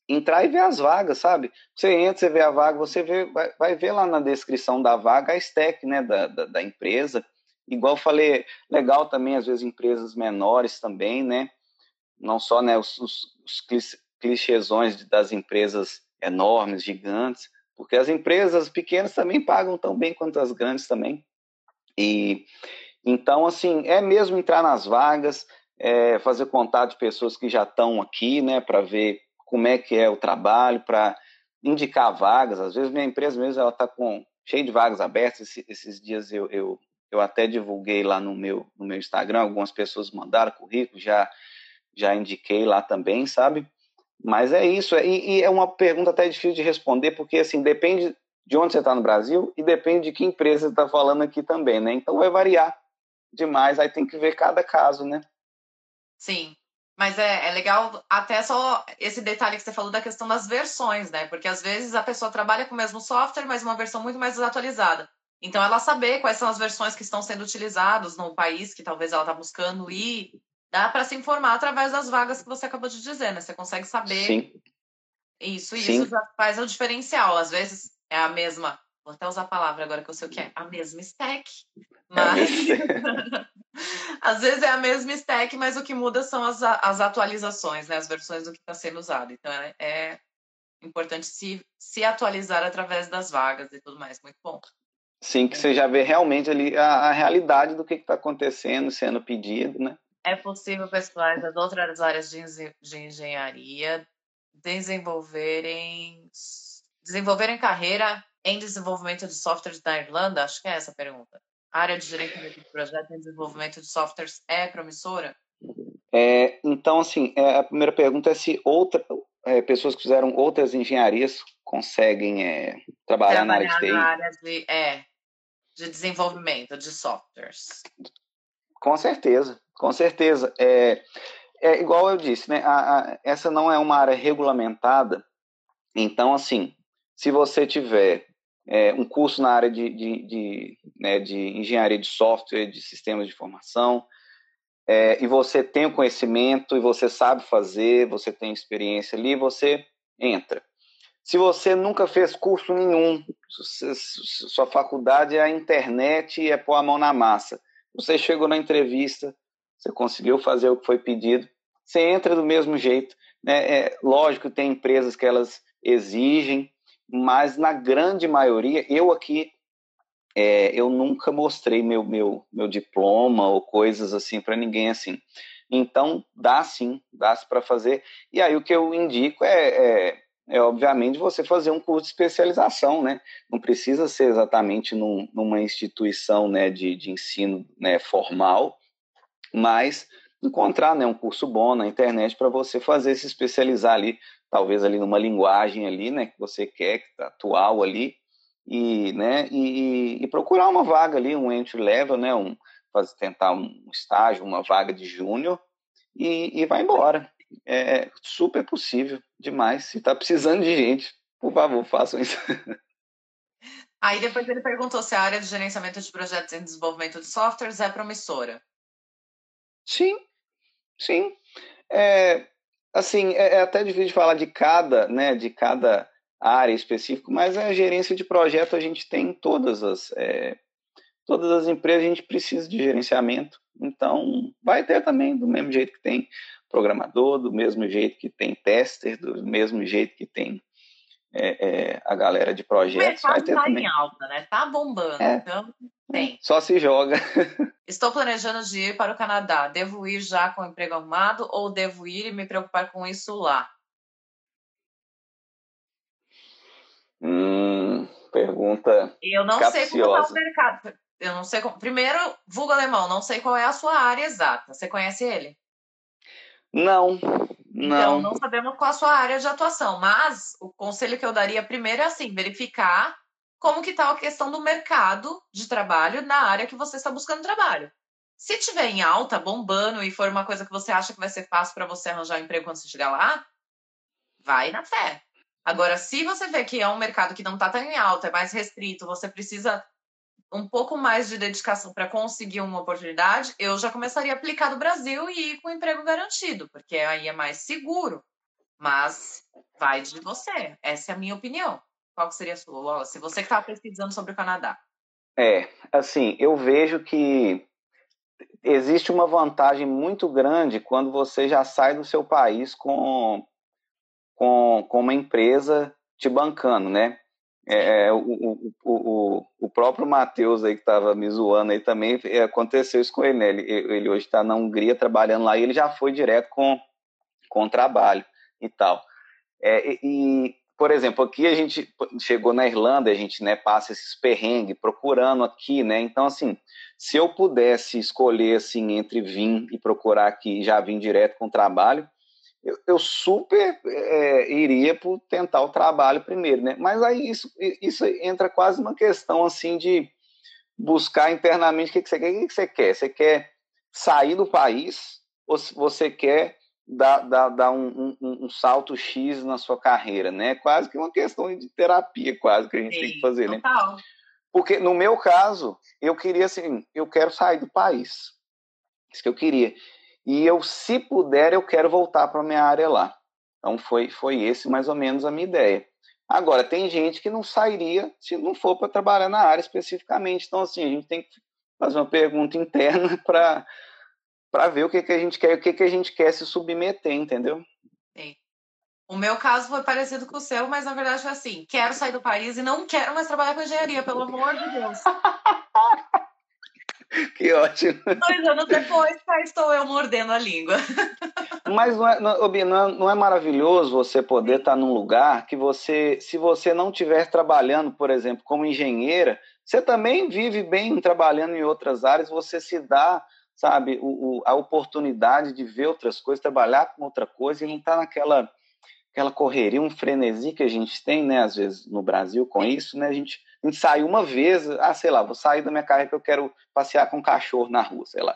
entrar e ver as vagas, sabe? Você entra, você vê a vaga, você vê, vai, vai ver lá na descrição da vaga a stack né, da, da, da, empresa. Igual eu falei, legal também, às vezes, empresas menores também, né? Não só né, os, os, os clichêsões das empresas enormes, gigantes, porque as empresas pequenas também pagam tão bem quanto as grandes também. E então, assim, é mesmo entrar nas vagas, é, fazer contato de pessoas que já estão aqui, né, para ver como é que é o trabalho, para indicar vagas. Às vezes minha empresa mesmo ela está com cheio de vagas abertas. Esses, esses dias eu, eu, eu até divulguei lá no meu no meu Instagram, algumas pessoas mandaram currículo, já já indiquei lá também, sabe? Mas é isso, e, e é uma pergunta até difícil de responder, porque assim depende de onde você está no Brasil e depende de que empresa você está falando aqui também, né? Então vai variar demais, aí tem que ver cada caso, né? Sim. Mas é, é legal até só esse detalhe que você falou da questão das versões, né? Porque às vezes a pessoa trabalha com o mesmo software, mas uma versão muito mais desatualizada. Então, ela saber quais são as versões que estão sendo utilizadas no país que talvez ela está buscando ir, dá para se informar através das vagas que você acabou de dizer, né? Você consegue saber. Sim. Isso, Sim. isso já faz o diferencial. Às vezes é a mesma. Vou até usar a palavra agora que eu sei o que é. A mesma stack. Mas. Às vezes é a mesma stack, mas o que muda são as, as atualizações, né? As versões do que está sendo usado. Então é, é, importante se, se atualizar através das vagas e tudo mais. Muito bom. Sim, que você já vê realmente ali a, a realidade do que está acontecendo, sendo pedido, né? É possível pessoas das outras áreas de, de engenharia desenvolverem desenvolverem carreira em desenvolvimento de softwares na Irlanda? Acho que é essa a pergunta. A área de gerenciamento de projetos e desenvolvimento de softwares é promissora? É, então, assim, é, a primeira pergunta é se outra, é, pessoas que fizeram outras engenharias conseguem é, trabalhar, trabalhar, na área de TI. Na área de, é, de desenvolvimento de softwares. Com certeza, com certeza. É, é igual eu disse, né? A, a, essa não é uma área regulamentada. Então, assim, se você tiver é, um curso na área de, de, de, né, de, engenharia de software, de sistemas de informação, é, e você tem o conhecimento, e você sabe fazer, você tem experiência ali, você entra. Se você nunca fez curso nenhum, sua faculdade é a internet e é pôr a mão na massa, você chegou na entrevista, você conseguiu fazer o que foi pedido, você entra do mesmo jeito. Né? É, lógico, tem empresas que elas exigem mas na grande maioria, eu aqui, é, eu nunca mostrei meu, meu, meu diploma ou coisas assim para ninguém assim. Então, dá sim, dá para fazer. E aí o que eu indico é, é, é, obviamente, você fazer um curso de especialização, né? Não precisa ser exatamente num, numa instituição né, de, de ensino né, formal, mas encontrar né, um curso bom na internet para você fazer se especializar ali talvez ali numa linguagem ali, né, que você quer, que tá atual ali, e, né, e, e, procurar uma vaga ali, um entry level, né, um, fazer, tentar um estágio, uma vaga de júnior e, e vai embora. É super possível, demais. Se está precisando de gente, por favor, façam isso. Aí depois ele perguntou se a área de gerenciamento de projetos e desenvolvimento de softwares é promissora. Sim, sim. É, assim, é, é até difícil falar de cada, né, de cada área específica, mas a gerência de projeto a gente tem em todas as, é, todas as empresas, a gente precisa de gerenciamento, então vai ter também do mesmo jeito que tem programador, do mesmo jeito que tem tester, do mesmo jeito que tem é, é, a galera de projetos. O mercado está em alta, né? Tá bombando, é, então tem. Só se joga. Estou planejando de ir para o Canadá. Devo ir já com o emprego arrumado ou devo ir e me preocupar com isso lá? Hum, pergunta. Eu não capciosa. sei como está o mercado. Eu não sei como... Primeiro, vulgo alemão, não sei qual é a sua área exata. Você conhece ele? Não, não. Então, não sabemos qual a sua área de atuação, mas o conselho que eu daria primeiro é assim, verificar como que está a questão do mercado de trabalho na área que você está buscando trabalho. Se tiver em alta, bombando e for uma coisa que você acha que vai ser fácil para você arranjar um emprego quando você chegar lá, vai na fé. Agora, se você vê que é um mercado que não está tão em alta, é mais restrito, você precisa um pouco mais de dedicação para conseguir uma oportunidade, eu já começaria a aplicar no Brasil e ir com emprego garantido, porque aí é mais seguro. Mas vai de você. Essa é a minha opinião. Qual seria a sua? Se você que estava pesquisando sobre o Canadá. É, assim, eu vejo que existe uma vantagem muito grande quando você já sai do seu país com, com, com uma empresa te bancando, né? É, é o, o, o, o próprio Matheus aí que estava me zoando aí também, é, aconteceu isso com ele, né? Ele, ele hoje está na Hungria trabalhando lá e ele já foi direto com, com trabalho e tal. É, e, por exemplo, aqui a gente chegou na Irlanda, a gente né, passa esses perrengues procurando aqui, né? Então, assim, se eu pudesse escolher assim entre vir e procurar aqui, já vim direto com trabalho, eu, eu super é, iria por tentar o trabalho primeiro, né? Mas aí isso, isso entra quase uma questão assim de buscar internamente o que, que você quer. O que, que você quer? Você quer sair do país ou você quer dar, dar, dar um, um, um, salto X na sua carreira, né? Quase que uma questão de terapia, quase que a gente Sim, tem que fazer, né? total. né? Porque no meu caso, eu queria assim, eu quero sair do país. Isso que eu queria. E eu, se puder, eu quero voltar para minha área lá. Então foi, foi esse mais ou menos a minha ideia. Agora, tem gente que não sairia se não for para trabalhar na área especificamente. Então, assim, a gente tem que fazer uma pergunta interna para para ver o que, que a gente quer, o que, que a gente quer se submeter, entendeu? Sim. O meu caso foi parecido com o seu, mas na verdade foi assim: quero sair do país e não quero mais trabalhar com engenharia, pelo amor de Deus. que ótimo. Dois anos depois, cá estou eu mordendo a língua. Mas não é, não, é, não é maravilhoso você poder estar num lugar que você, se você não estiver trabalhando, por exemplo, como engenheira, você também vive bem trabalhando em outras áreas, você se dá sabe, o, o, a oportunidade de ver outras coisas, trabalhar com outra coisa e não estar tá naquela aquela correria, um frenesi que a gente tem, né, às vezes no Brasil com isso, né, a gente, a gente sai uma vez, ah, sei lá, vou sair da minha carreira que eu quero passear com um cachorro na rua, sei lá,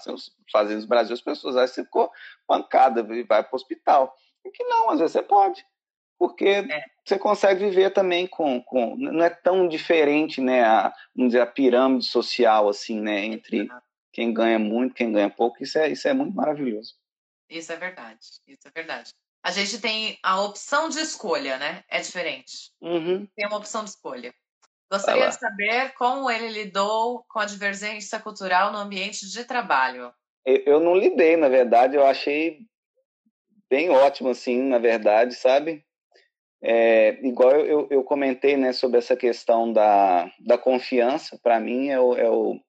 fazer no Brasil, as pessoas, aí você ficou pancada e vai para o hospital. E que não, às vezes você pode, porque é. você consegue viver também com, com, não é tão diferente, né, a, vamos dizer, a pirâmide social, assim, né, entre quem ganha muito, quem ganha pouco, isso é, isso é muito maravilhoso. Isso é verdade, isso é verdade. A gente tem a opção de escolha, né? É diferente. Uhum. Tem uma opção de escolha. Gostaria de saber como ele lidou com a divergência cultural no ambiente de trabalho. Eu, eu não lidei, na verdade, eu achei bem ótimo, assim, na verdade, sabe? É, igual eu, eu, comentei né, sobre essa questão da, da confiança, para mim é o, é, o,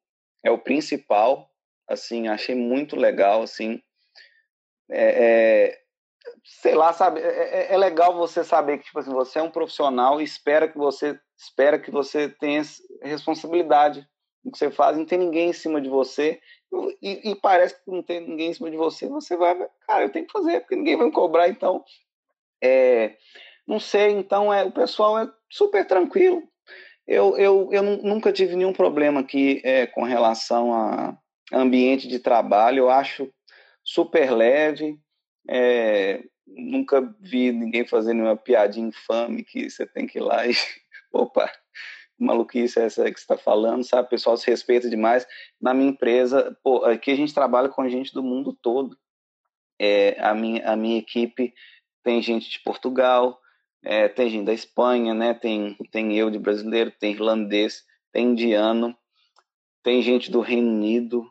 é o principal, assim, achei muito legal, assim, é, é, sei lá, sabe, é, é, é, legal você saber que, tipo assim, você é um profissional e espera que você, espera que você tenha responsabilidade no que você faz, não tem ninguém em cima de você, e, e, parece que não tem ninguém em cima de você, você vai, cara, eu tenho que fazer, porque ninguém vai me cobrar, então, é, não sei, então, é, o pessoal é super tranquilo, eu, eu, eu nunca tive nenhum problema aqui é, com relação a ambiente de trabalho. Eu acho super leve. É, nunca vi ninguém fazendo uma piadinha infame que você tem que ir lá e. Opa, maluquice é essa que está falando, sabe? O pessoal se respeita demais. Na minha empresa, pô, aqui a gente trabalha com gente do mundo todo. É, a, minha, a minha equipe tem gente de Portugal, é, tem gente da Espanha, né? Tem, tem eu de brasileiro, tem irlandês, tem indiano, tem gente do Reino Unido.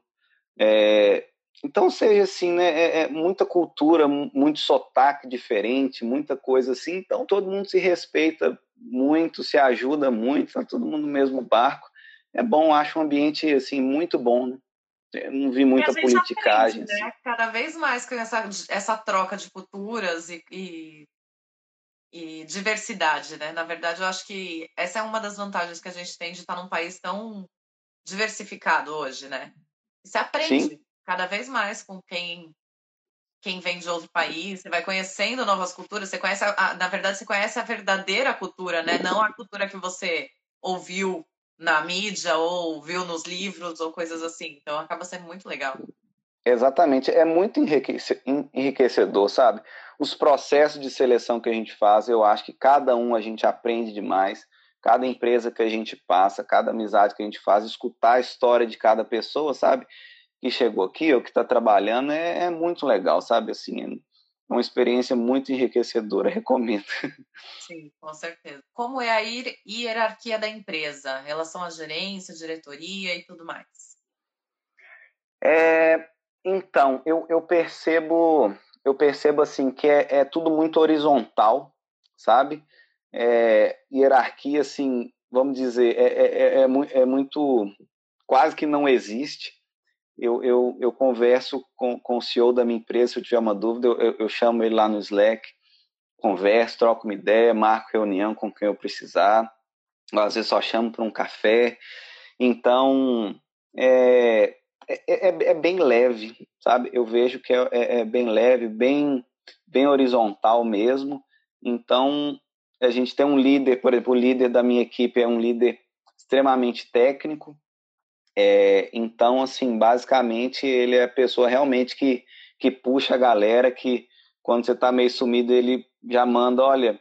É, então, seja assim, né? É, é, muita cultura, muito sotaque diferente, muita coisa assim. Então, todo mundo se respeita muito, se ajuda muito, tá todo mundo no mesmo barco. É bom, acho um ambiente assim muito bom, né? Eu não vi muita politicagem. Aprende, né? assim. Cada vez mais com essa, essa troca de culturas e, e, e, diversidade, né? Na verdade, eu acho que essa é uma das vantagens que a gente tem de estar num país tão diversificado hoje, né? Você aprende Sim. cada vez mais com quem quem vem de outro país, você vai conhecendo novas culturas, você conhece, a, na verdade, você conhece a verdadeira cultura, né? Não a cultura que você ouviu na mídia ou viu nos livros ou coisas assim. Então acaba sendo muito legal. Exatamente, é muito enriquecedor, sabe? Os processos de seleção que a gente faz, eu acho que cada um a gente aprende demais. Cada empresa que a gente passa, cada amizade que a gente faz, escutar a história de cada pessoa, sabe? Que chegou aqui ou que está trabalhando é, é, muito legal, sabe? Assim, é uma experiência muito enriquecedora, recomendo. Sim, com certeza. Como é a hierarquia da empresa, relação à gerência, diretoria e tudo mais? É, então, eu, eu percebo, eu percebo assim que é, é tudo muito horizontal, sabe? É, hierarquia, assim, vamos dizer, é, é, é, é muito quase que não existe eu, eu, eu converso com, com o CEO da minha empresa, se eu tiver uma dúvida, eu, eu chamo ele lá no Slack, converso, troco uma ideia, marco reunião com quem eu precisar, às vezes só chamo para um café. Então, é, é, é, é, bem leve, sabe? Eu vejo que é, é, é, bem leve, bem, bem horizontal mesmo. Então, a gente tem um líder, por exemplo, o líder da minha equipe é um líder extremamente técnico, é, então, assim, basicamente, ele é a pessoa realmente que, que puxa a galera, que quando você está meio sumido, ele já manda, olha,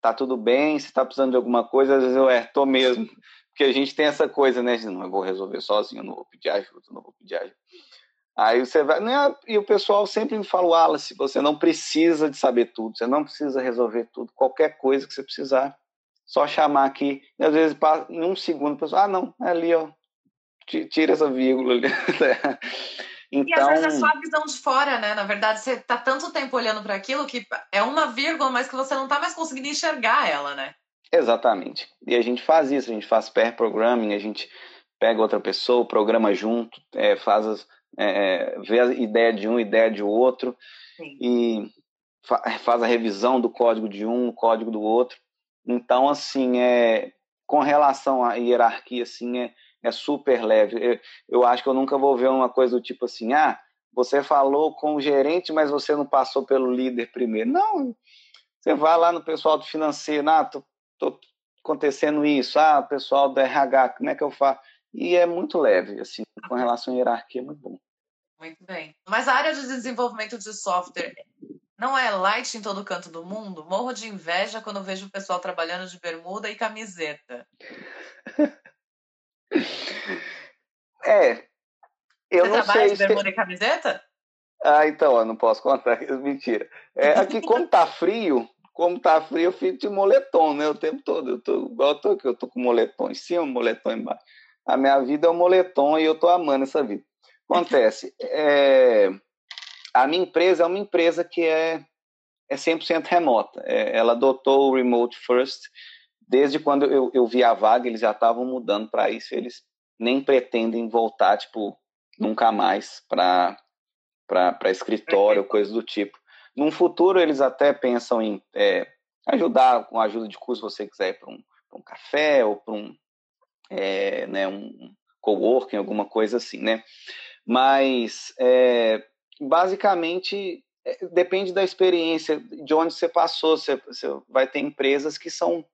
tá tudo bem, você está precisando de alguma coisa, às vezes eu, é, tô mesmo. Porque a gente tem essa coisa, né, de não, eu vou resolver sozinho, não vou pedir ajuda, não vou pedir ajuda. Aí você vai, né, e o pessoal sempre me fala, Wallace, você não precisa de saber tudo, você não precisa resolver tudo, qualquer coisa que você precisar, só chamar aqui, e às vezes em um segundo, o pessoal, ah, não, é ali, ó, tira essa vírgula ali. Então... E às vezes é então só a visão de fora, né? Na verdade, você tá tanto tempo olhando para aquilo que é uma vírgula, mas que você não tá mais conseguindo enxergar ela, né? Exatamente. E a gente faz isso, a gente faz pair programming, a gente pega outra pessoa, programa junto, é, faz as, é, é vê a ideia de um, ideia de outro, Sim. e fa faz a revisão do código de um, o código do outro. Então, assim, é, com relação à hierarquia, assim, é, é super leve. Eu, eu acho que eu nunca vou ver uma coisa do tipo assim, ah, você falou com o gerente, mas você não passou pelo líder primeiro. Não, você vai lá no pessoal do financeiro, ah, tô, tô acontecendo isso, ah, pessoal do RH, como é que eu faço? E é muito leve, assim, com relação à hierarquia, é muito bom. Muito bem. Mas a área de desenvolvimento de software não é light em todo canto do mundo? Morro de inveja quando vejo o pessoal trabalhando de bermuda e camiseta. É. Eu Você não trabalha sei de bermuda se... e camiseta? Ah, então, eu não posso contar, mentira. É, aqui, como tá frio, como tá frio, eu fico de moletom, né? O tempo todo. Eu tô igual eu tô aqui, eu tô com moletom em cima, moletom embaixo. A minha vida é um moletom e eu tô amando essa vida. Acontece, é, a minha empresa é uma empresa que é, é 100% remota. É, ela adotou o Remote First desde quando eu, eu vi a vaga, eles já estavam mudando para isso. Eles nem pretendem voltar, tipo, nunca mais para escritório, coisa do tipo. Num futuro, eles até pensam em é, ajudar com a ajuda de curso, se você quiser para um, um café ou para um, é, né, um coworking, alguma coisa assim, né? Mas, é, basicamente, é, depende da experiência, de onde você passou. Você, você vai ter empresas que são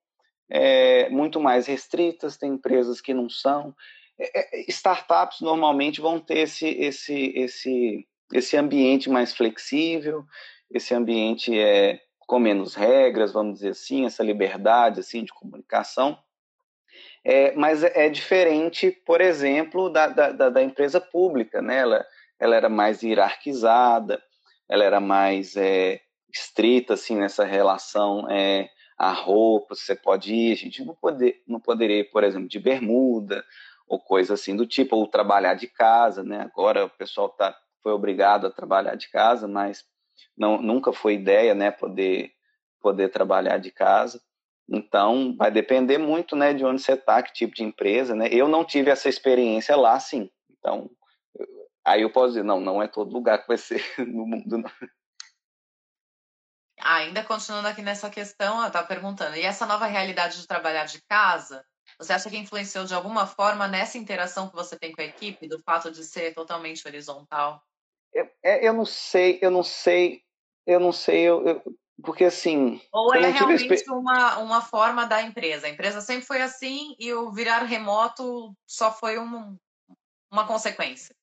é, muito mais restritas, tem empresas que não são. É, é, startups normalmente vão ter esse, esse, esse, esse ambiente mais flexível, esse ambiente é, com menos regras, vamos dizer assim, essa liberdade assim de comunicação. É, mas é, é diferente, por exemplo, da, da, da, empresa pública, né? Ela, ela era mais hierarquizada, ela era mais é, estrita assim nessa relação é, a roupa, você pode ir, a gente não, poder, não poderia ir, por exemplo, de bermuda ou coisa assim do tipo, ou trabalhar de casa, né? Agora o pessoal tá, foi obrigado a trabalhar de casa, mas não, nunca foi ideia, né, poder, poder trabalhar de casa. Então, vai depender muito, né, de onde você está, que tipo de empresa, né? Eu não tive essa experiência lá, sim. Então, Aí eu posso dizer, não, não é todo lugar que vai ser no mundo. Não. Ainda continuando aqui nessa questão, eu estava perguntando, e essa nova realidade de trabalhar de casa, você acha que influenciou de alguma forma nessa interação que você tem com a equipe, do fato de ser totalmente horizontal? Eu, é, eu não sei, eu não sei, eu não sei, eu, eu porque assim. Ou é realmente uma, uma forma da empresa? A empresa sempre foi assim e o virar remoto só foi um, uma consequência?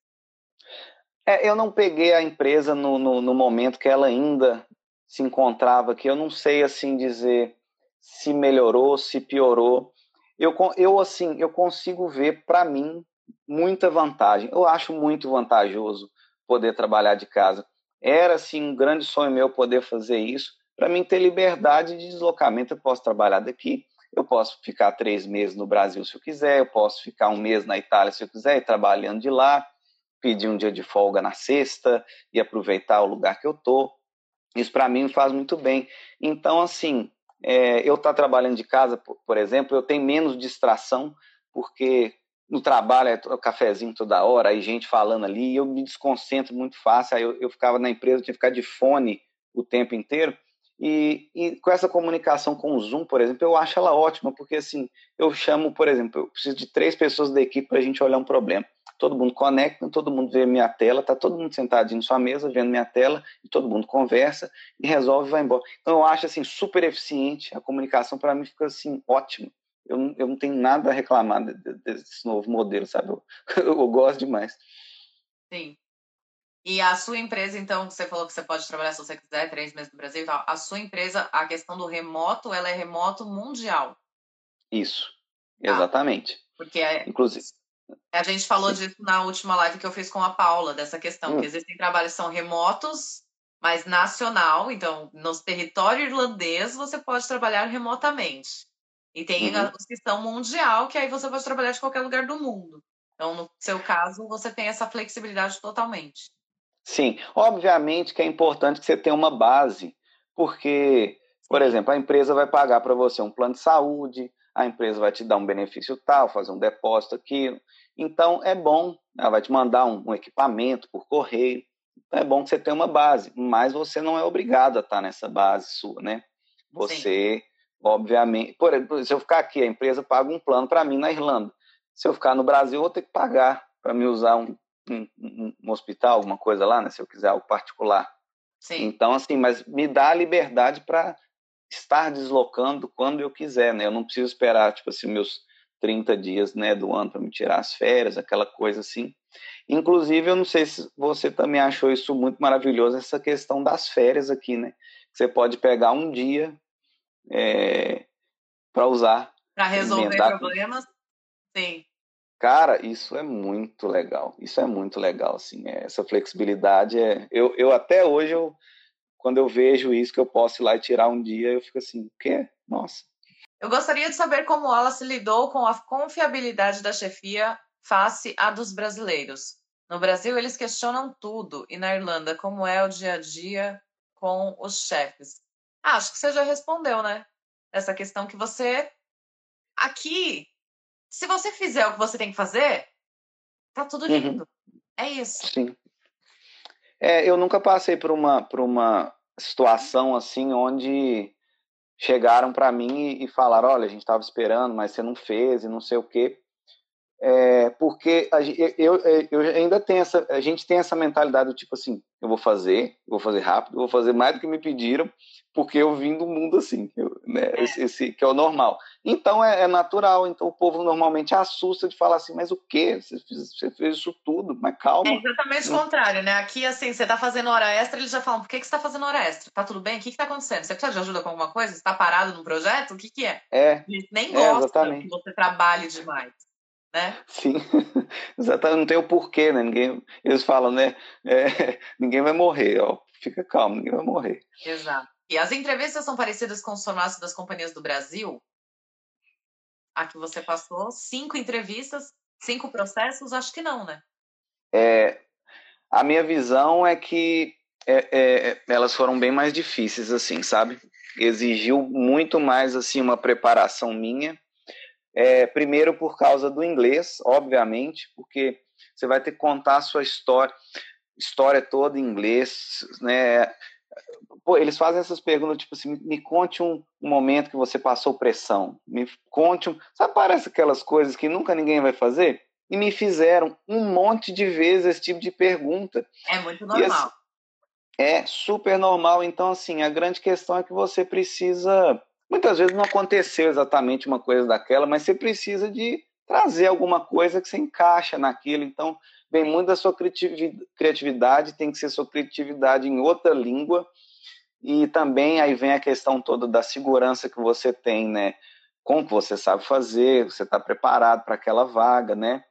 É, eu não peguei a empresa no, no, no, momento que ela ainda se encontrava aqui. Eu não sei assim dizer se melhorou, se piorou. Eu, eu assim, eu consigo ver para mim muita vantagem. Eu acho muito vantajoso poder trabalhar de casa. Era assim um grande sonho meu poder fazer isso. Para mim ter liberdade de deslocamento, eu posso trabalhar daqui, eu posso ficar três meses no Brasil se eu quiser, eu posso ficar um mês na Itália se eu quiser, ir trabalhando de lá, pedir um dia de folga na sexta e aproveitar o lugar que eu tô. Isso para mim faz muito bem. Então, assim, é, eu estar tá trabalhando de casa, por, por, exemplo, eu tenho menos distração, porque no trabalho é cafezinho toda hora, aí gente falando ali, e eu me desconcentro muito fácil. Aí eu, eu ficava na empresa, eu tinha que ficar de fone o tempo inteiro. E, e, com essa comunicação com o Zoom, por exemplo, eu acho ela ótima, porque assim, eu chamo, por exemplo, eu preciso de três pessoas da equipe para a gente olhar um problema. Todo mundo conecta, todo mundo vê minha tela, tá todo mundo sentadinho na sua mesa, vendo minha tela, e todo mundo conversa e resolve e vai embora. Então eu acho assim super eficiente, a comunicação para mim fica assim ótima. Eu, eu não tenho nada a reclamar desse novo modelo, sabe? Eu, eu gosto demais. Sim. E a sua empresa, então, você falou que você pode trabalhar se você quiser, três meses no Brasil e tal. A sua empresa, a questão do remoto, ela é remoto mundial. Isso, tá. exatamente. Porque é, Inclusive. A gente falou disso na última live que eu fiz com a Paula, dessa questão, hum. que existem trabalhos que são remotos, mas nacional, então, no território irlandês, você pode trabalhar remotamente. E tem uhum. os que são mundial, que aí você pode trabalhar de qualquer lugar do mundo. Então, no seu caso, você tem essa flexibilidade totalmente. Sim, obviamente que é importante que você tenha uma base, porque, por exemplo, a empresa vai pagar para você um plano de saúde, a empresa vai te dar um benefício tal, fazer um depósito aqui. Então, é bom, ela vai te mandar um, um equipamento por correio. Então, é bom que você tenha uma base, mas você não é obrigado a estar nessa base sua, né? Você, Sim. obviamente, por exemplo, se eu ficar aqui, a empresa paga um plano para mim na Irlanda. Se eu ficar no Brasil, eu vou ter que pagar para me usar um um, um, hospital, alguma coisa lá, né? Se eu quiser algo particular. Sim. Então, assim, mas me dá a liberdade para estar deslocando quando eu quiser, né? Eu não preciso esperar, tipo assim, meus 30 dias, né, do ano para me tirar as férias, aquela coisa assim. Inclusive, eu não sei se você também achou isso muito maravilhoso, essa questão das férias aqui, né? Você pode pegar um dia é, para usar. Para resolver problemas, sim. Cara, isso é muito legal. Isso é muito legal, assim. É, essa flexibilidade é. Eu, eu até hoje, eu, quando eu vejo isso, que eu posso ir lá e tirar um dia, eu fico assim, o quê? Nossa. Eu gostaria de saber como ela se lidou com a confiabilidade da chefia face à dos brasileiros. No Brasil, eles questionam tudo. E na Irlanda, como é o dia a dia com os chefes? Ah, acho que você já respondeu, né? Essa questão que você. Aqui, se você fizer o que você tem que fazer, tá tudo uhum. lindo. Uhum. É isso. Sim. É, eu nunca passei por uma, por uma situação assim onde chegaram para mim e, e falaram: olha, a gente estava esperando, mas você não fez e não sei o quê. É, porque a, eu, eu ainda tenho essa, a gente tem essa mentalidade do tipo assim, eu vou fazer, vou fazer rápido, vou fazer mais do que me pediram, porque eu vim do mundo assim, né, é. esse, esse, que é o normal. Então é, é, natural, então o povo normalmente assusta de falar assim, mas o quê? Você fez, você fez isso tudo, mas calma. É exatamente o contrário, né? Aqui, assim, você tá fazendo hora extra, eles já falam, por que, que você tá fazendo hora extra? Tá tudo bem? O que que tá acontecendo? Você precisa de ajuda com alguma coisa? Você tá parado no projeto? O que que é? É. Eles nem é, gostam que você trabalhe demais né? Sim, exatamente. Não tem o porquê, né? Ninguém, eles falam, né? É, ninguém vai morrer, ó. Fica calmo, ninguém vai morrer. Exato. E as entrevistas são parecidas com os formatos das companhias do Brasil? A que você passou, cinco entrevistas, cinco processos? Acho que não, né? É, a minha visão é que é, é, elas foram bem mais difíceis, assim, sabe? Exigiu muito mais, assim, uma preparação minha é, primeiro por causa do inglês, obviamente, porque você vai ter que contar a sua história, história toda em inglês, né? Pô, eles fazem essas perguntas, tipo assim, me conte um, momento que você passou pressão, me conte um... Sabe, parece aquelas coisas que nunca ninguém vai fazer? E me fizeram um monte de vezes esse tipo de pergunta. É muito normal. Assim, é super normal. Então, assim, a grande questão é que você precisa. Muitas vezes não aconteceu exatamente uma coisa daquela, mas você precisa de trazer alguma coisa que você encaixa naquilo. Então, vem muito da sua criatividade, tem que ser sua criatividade em outra língua. E também aí vem a questão toda da segurança que você tem, né? Com que você sabe fazer, você está preparado para aquela vaga, né?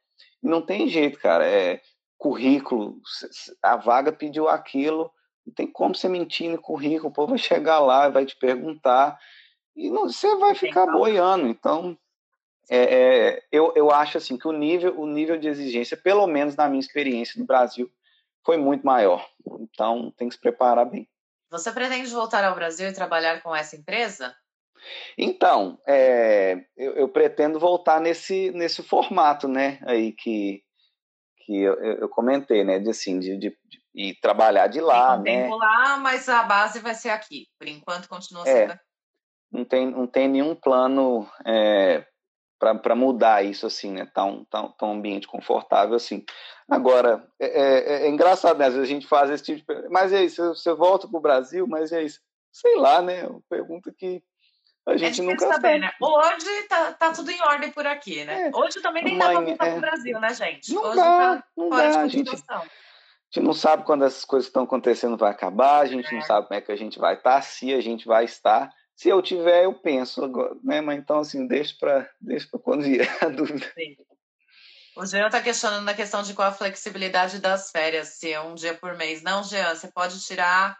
E não tem jeito, cara. É currículo, a vaga pediu aquilo, não tem como você mentir no currículo, o povo vai chegar lá, vai te perguntar, e não, você vai ficar boiando. Então, é, é, eu, eu acho assim que o nível, o nível de exigência, pelo menos na minha experiência no Brasil, foi muito maior. Então, tem que se preparar bem. Você pretende voltar ao Brasil e trabalhar com essa empresa? Então, é, eu, eu, pretendo voltar nesse, nesse formato, né, aí que, que eu, eu comentei, né, de assim, de, de, e trabalhar de lá, tem né? Lá, mas a base vai ser aqui. Por enquanto continua é, sendo aqui. Não tem, não tem nenhum plano é, para mudar isso assim, né? Tá um, tá, tá um ambiente confortável assim. Agora, é, é, é engraçado, né? Às vezes a gente faz esse tipo de mas é isso, você volta para o Brasil, mas é isso. Sei lá, né? Uma pergunta que a é gente é nunca saber, sabe. né? Hoje tá, tá tudo em ordem por aqui, né? É, Hoje também nem dá para voltar é, para o Brasil, né, gente? Não Hoje dá, tá não dá, a gente, a gente não sabe quando essas coisas que estão acontecendo vai acabar, a gente é. não sabe como é que a gente vai estar, se a gente vai estar. Se eu tiver, eu penso agora, né? Mas então, assim, deixa para deixa quando vier a dúvida. Sim. O Jean está questionando na questão de qual a flexibilidade das férias, se é um dia por mês. Não, Jean, você pode tirar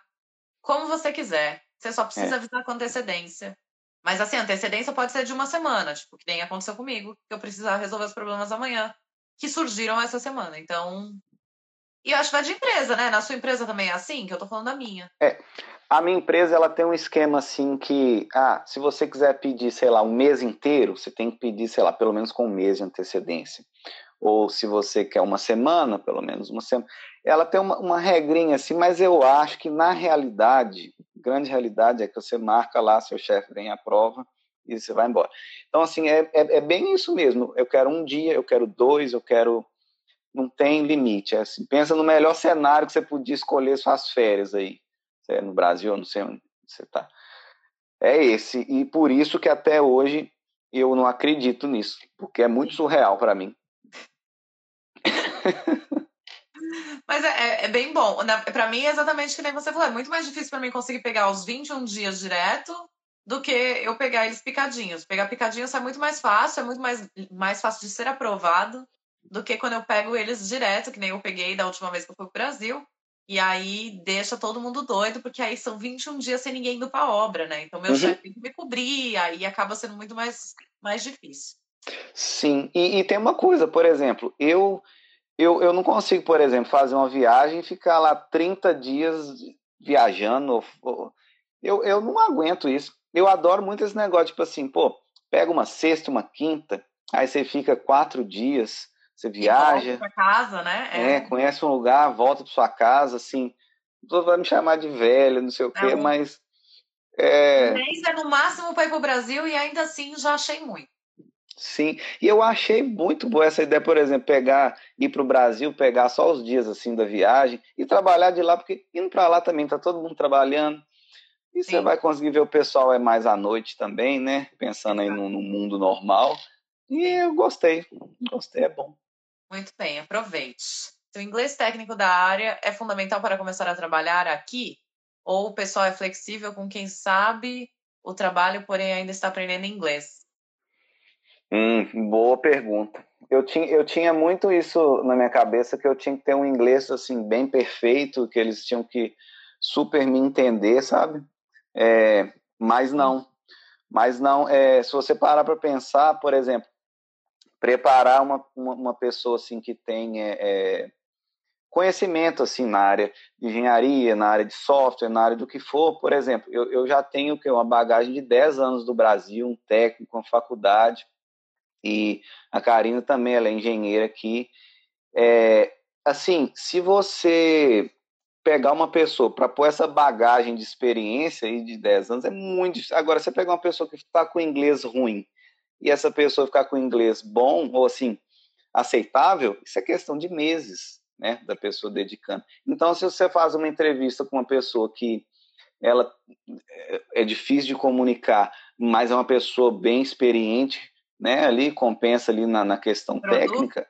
como você quiser. Você só precisa é. avisar com antecedência. Mas assim, antecedência pode ser de uma semana, tipo, que nem aconteceu comigo, que eu precisava resolver os problemas amanhã, que surgiram essa semana. Então, e eu acho que vai de empresa, né? Na sua empresa também é assim, que eu tô falando da minha. É. A minha empresa, ela tem um esquema assim que, ah, se você quiser pedir, sei lá, um mês inteiro, você tem que pedir, sei lá, pelo menos com um mês de antecedência. Ou se você quer uma semana, pelo menos uma semana. Ela tem uma, uma regrinha assim, mas eu acho que na realidade, grande realidade é que você marca lá, seu chefe vem à prova e você vai embora. Então, assim, é, é, é bem isso mesmo. Eu quero um dia, eu quero dois, eu quero não tem limite. É assim, pensa no melhor cenário que você podia escolher suas férias aí. É no Brasil, não sei onde você está. É esse. E por isso que até hoje eu não acredito nisso, porque é muito surreal para mim. Mas é, é, é bem bom. Para mim, é exatamente que nem você falou. É muito mais difícil para mim conseguir pegar os 21 dias direto do que eu pegar eles picadinhos. Pegar picadinhos é muito mais fácil, é muito mais, mais fácil de ser aprovado do que quando eu pego eles direto, que nem eu peguei da última vez que eu fui pro Brasil. E aí deixa todo mundo doido, porque aí são 21 dias sem ninguém indo pra obra, né? Então meu uhum. chefe tem que me cobrir, aí acaba sendo muito mais, mais difícil. Sim, e, e, tem uma coisa, por exemplo, eu, eu, eu não consigo, por exemplo, fazer uma viagem e ficar lá 30 dias viajando. Eu, eu não aguento isso. Eu adoro muito esse negócio, tipo assim, pô, pega uma sexta, uma quinta, aí você fica quatro dias você viaja. Para casa, né? É. é. conhece um lugar, volta para sua casa, assim. Você vai me chamar de velho, não sei o quê, mas. É... Um mês é no máximo para ir para o Brasil e ainda assim já achei muito. Sim, e eu achei muito boa essa ideia, por exemplo, pegar, ir para o Brasil, pegar só os dias assim da viagem e trabalhar de lá, porque indo para lá também tá todo mundo trabalhando. E Sim. você vai conseguir ver o pessoal é mais à noite também, né? Pensando aí no, no mundo normal. E eu gostei, gostei, é bom. Muito bem, aproveite. O inglês técnico da área é fundamental para começar a trabalhar aqui? Ou o pessoal é flexível com quem sabe o trabalho, porém ainda está aprendendo inglês? Hum, boa pergunta. Eu tinha, eu tinha muito isso na minha cabeça, que eu tinha que ter um inglês assim bem perfeito, que eles tinham que super me entender, sabe? É, mas não. Mas não, é, se você parar para pensar, por exemplo, preparar uma, uma, uma pessoa assim que tem é, é, conhecimento assim na área de engenharia, na área de software, na área do que for, por exemplo, eu, eu já tenho que uma bagagem de 10 anos do Brasil, um técnico, uma faculdade, e a Karina também, ela é engenheira aqui, É, assim, se você pegar uma pessoa para pôr essa bagagem de experiência aí de 10 anos, é muito. Agora, você pegar uma pessoa que está com inglês ruim e essa pessoa ficar com inglês bom, ou assim, aceitável, isso é questão de meses, né, da pessoa dedicando. Então, se você faz uma entrevista com uma pessoa que ela é difícil de comunicar, mas é uma pessoa bem experiente, né, ali compensa ali na, na questão Produto. técnica.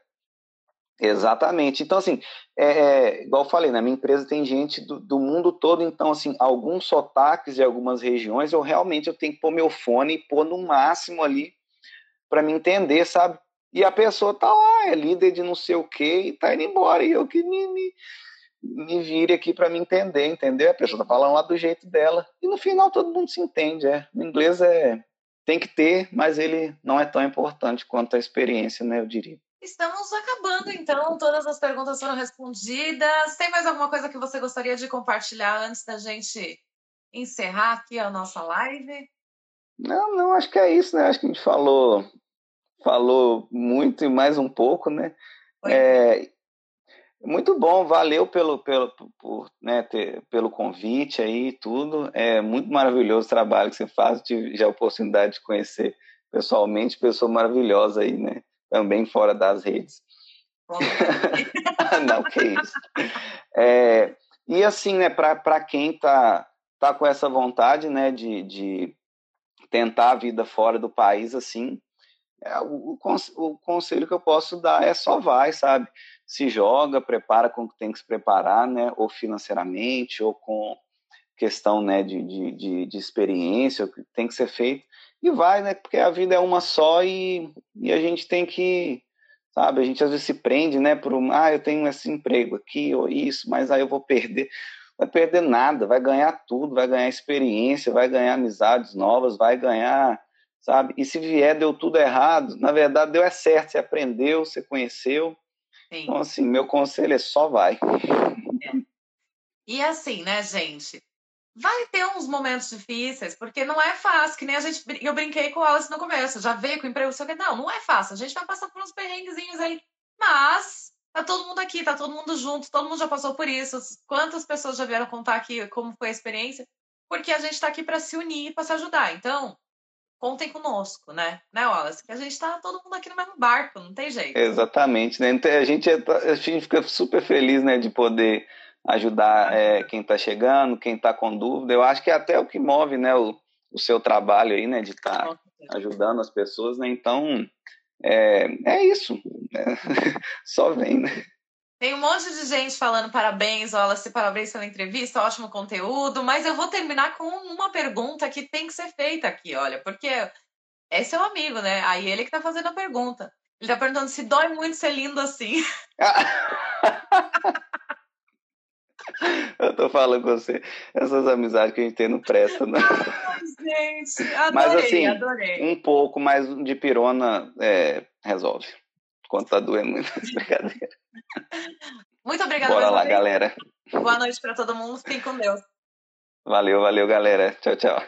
Exatamente. Então, assim, é, é, igual eu falei, na minha empresa tem gente do, do, mundo todo, então, assim, alguns sotaques de algumas regiões, eu realmente eu tenho que pôr meu fone e pôr no máximo ali para me entender, sabe? E a pessoa tá lá, é líder de não sei o quê e tá indo embora, e eu que me, me, me vire aqui para me entender, entendeu? A pessoa tá falando lá do jeito dela. E no final todo mundo se entende, é. O inglês é tem que ter, mas ele não é tão importante quanto a experiência, né, eu diria. Estamos acabando, então. Todas as perguntas foram respondidas. Tem mais alguma coisa que você gostaria de compartilhar antes da gente encerrar aqui a nossa live? Não, não, acho que é isso, né? Acho que a gente falou, falou muito e mais um pouco, né? É, muito bom, valeu pelo, pelo, por, né, ter, pelo convite aí tudo. É muito maravilhoso o trabalho que você faz. Tive já a oportunidade de conhecer pessoalmente, pessoa maravilhosa aí, né? Também fora das redes. Não, que isso. É, e assim, né, para quem tá, tá com essa vontade, né, de, de tentar a vida fora do país, assim, é, o, o, conselho que eu posso dar é só vai, sabe? se joga, prepara com o que tem que se preparar, né, ou financeiramente, ou com questão né, de, de, de, de experiência, o que tem que ser feito, e vai, né, porque a vida é uma só e, e a gente tem que, sabe, a gente às vezes se prende, né, por, um, ah, eu tenho esse emprego aqui, ou isso, mas aí eu vou perder, vai perder nada, vai ganhar tudo, vai ganhar experiência, vai ganhar amizades novas, vai ganhar, sabe, e se vier deu tudo errado, na verdade deu é certo, você aprendeu, você conheceu, Sim. Então, assim, meu conselho é só vai. É. E assim, né, gente? Vai ter uns momentos difíceis, porque não é fácil, que nem a gente. Eu brinquei com o Alice no começo, já veio com emprego, sei o que. Não, não é fácil. A gente vai passar por uns perrenguezinhos aí. Mas tá todo mundo aqui, tá todo mundo junto, todo mundo já passou por isso. Quantas pessoas já vieram contar aqui como foi a experiência? Porque a gente tá aqui para se unir, para se ajudar. Então, contem conosco, né? Né, Wallace? Que a gente tá todo mundo aqui no mesmo barco, não tem jeito. Exatamente, né? Então, a gente, é, a gente fica super feliz, né, de poder ajudar é, quem está chegando, quem está com dúvida. Eu acho que é até o que move, né, o, o seu trabalho aí, né, de estar tá ajudando as pessoas, né? Então, é, é isso. Né? Só vem, né? Tem um monte de gente falando parabéns, Wallace, parabéns pela entrevista, ótimo conteúdo, mas eu vou terminar com uma pergunta que tem que ser feita aqui, olha, porque é seu amigo, né? Aí ele que tá fazendo a pergunta. Ele tá perguntando se dói muito ser lindo assim. Eu tô falando com você, essas amizades que a gente tem não presta, né? Ai, gente, adorei, mas, assim, adorei. Um pouco mais de pirona é, resolve quando tá doendo muito. Brincadeira. Muito obrigada. Bora lá, galera. Boa noite para todo mundo. Fiquem com Deus. Valeu, valeu, galera. Tchau, tchau.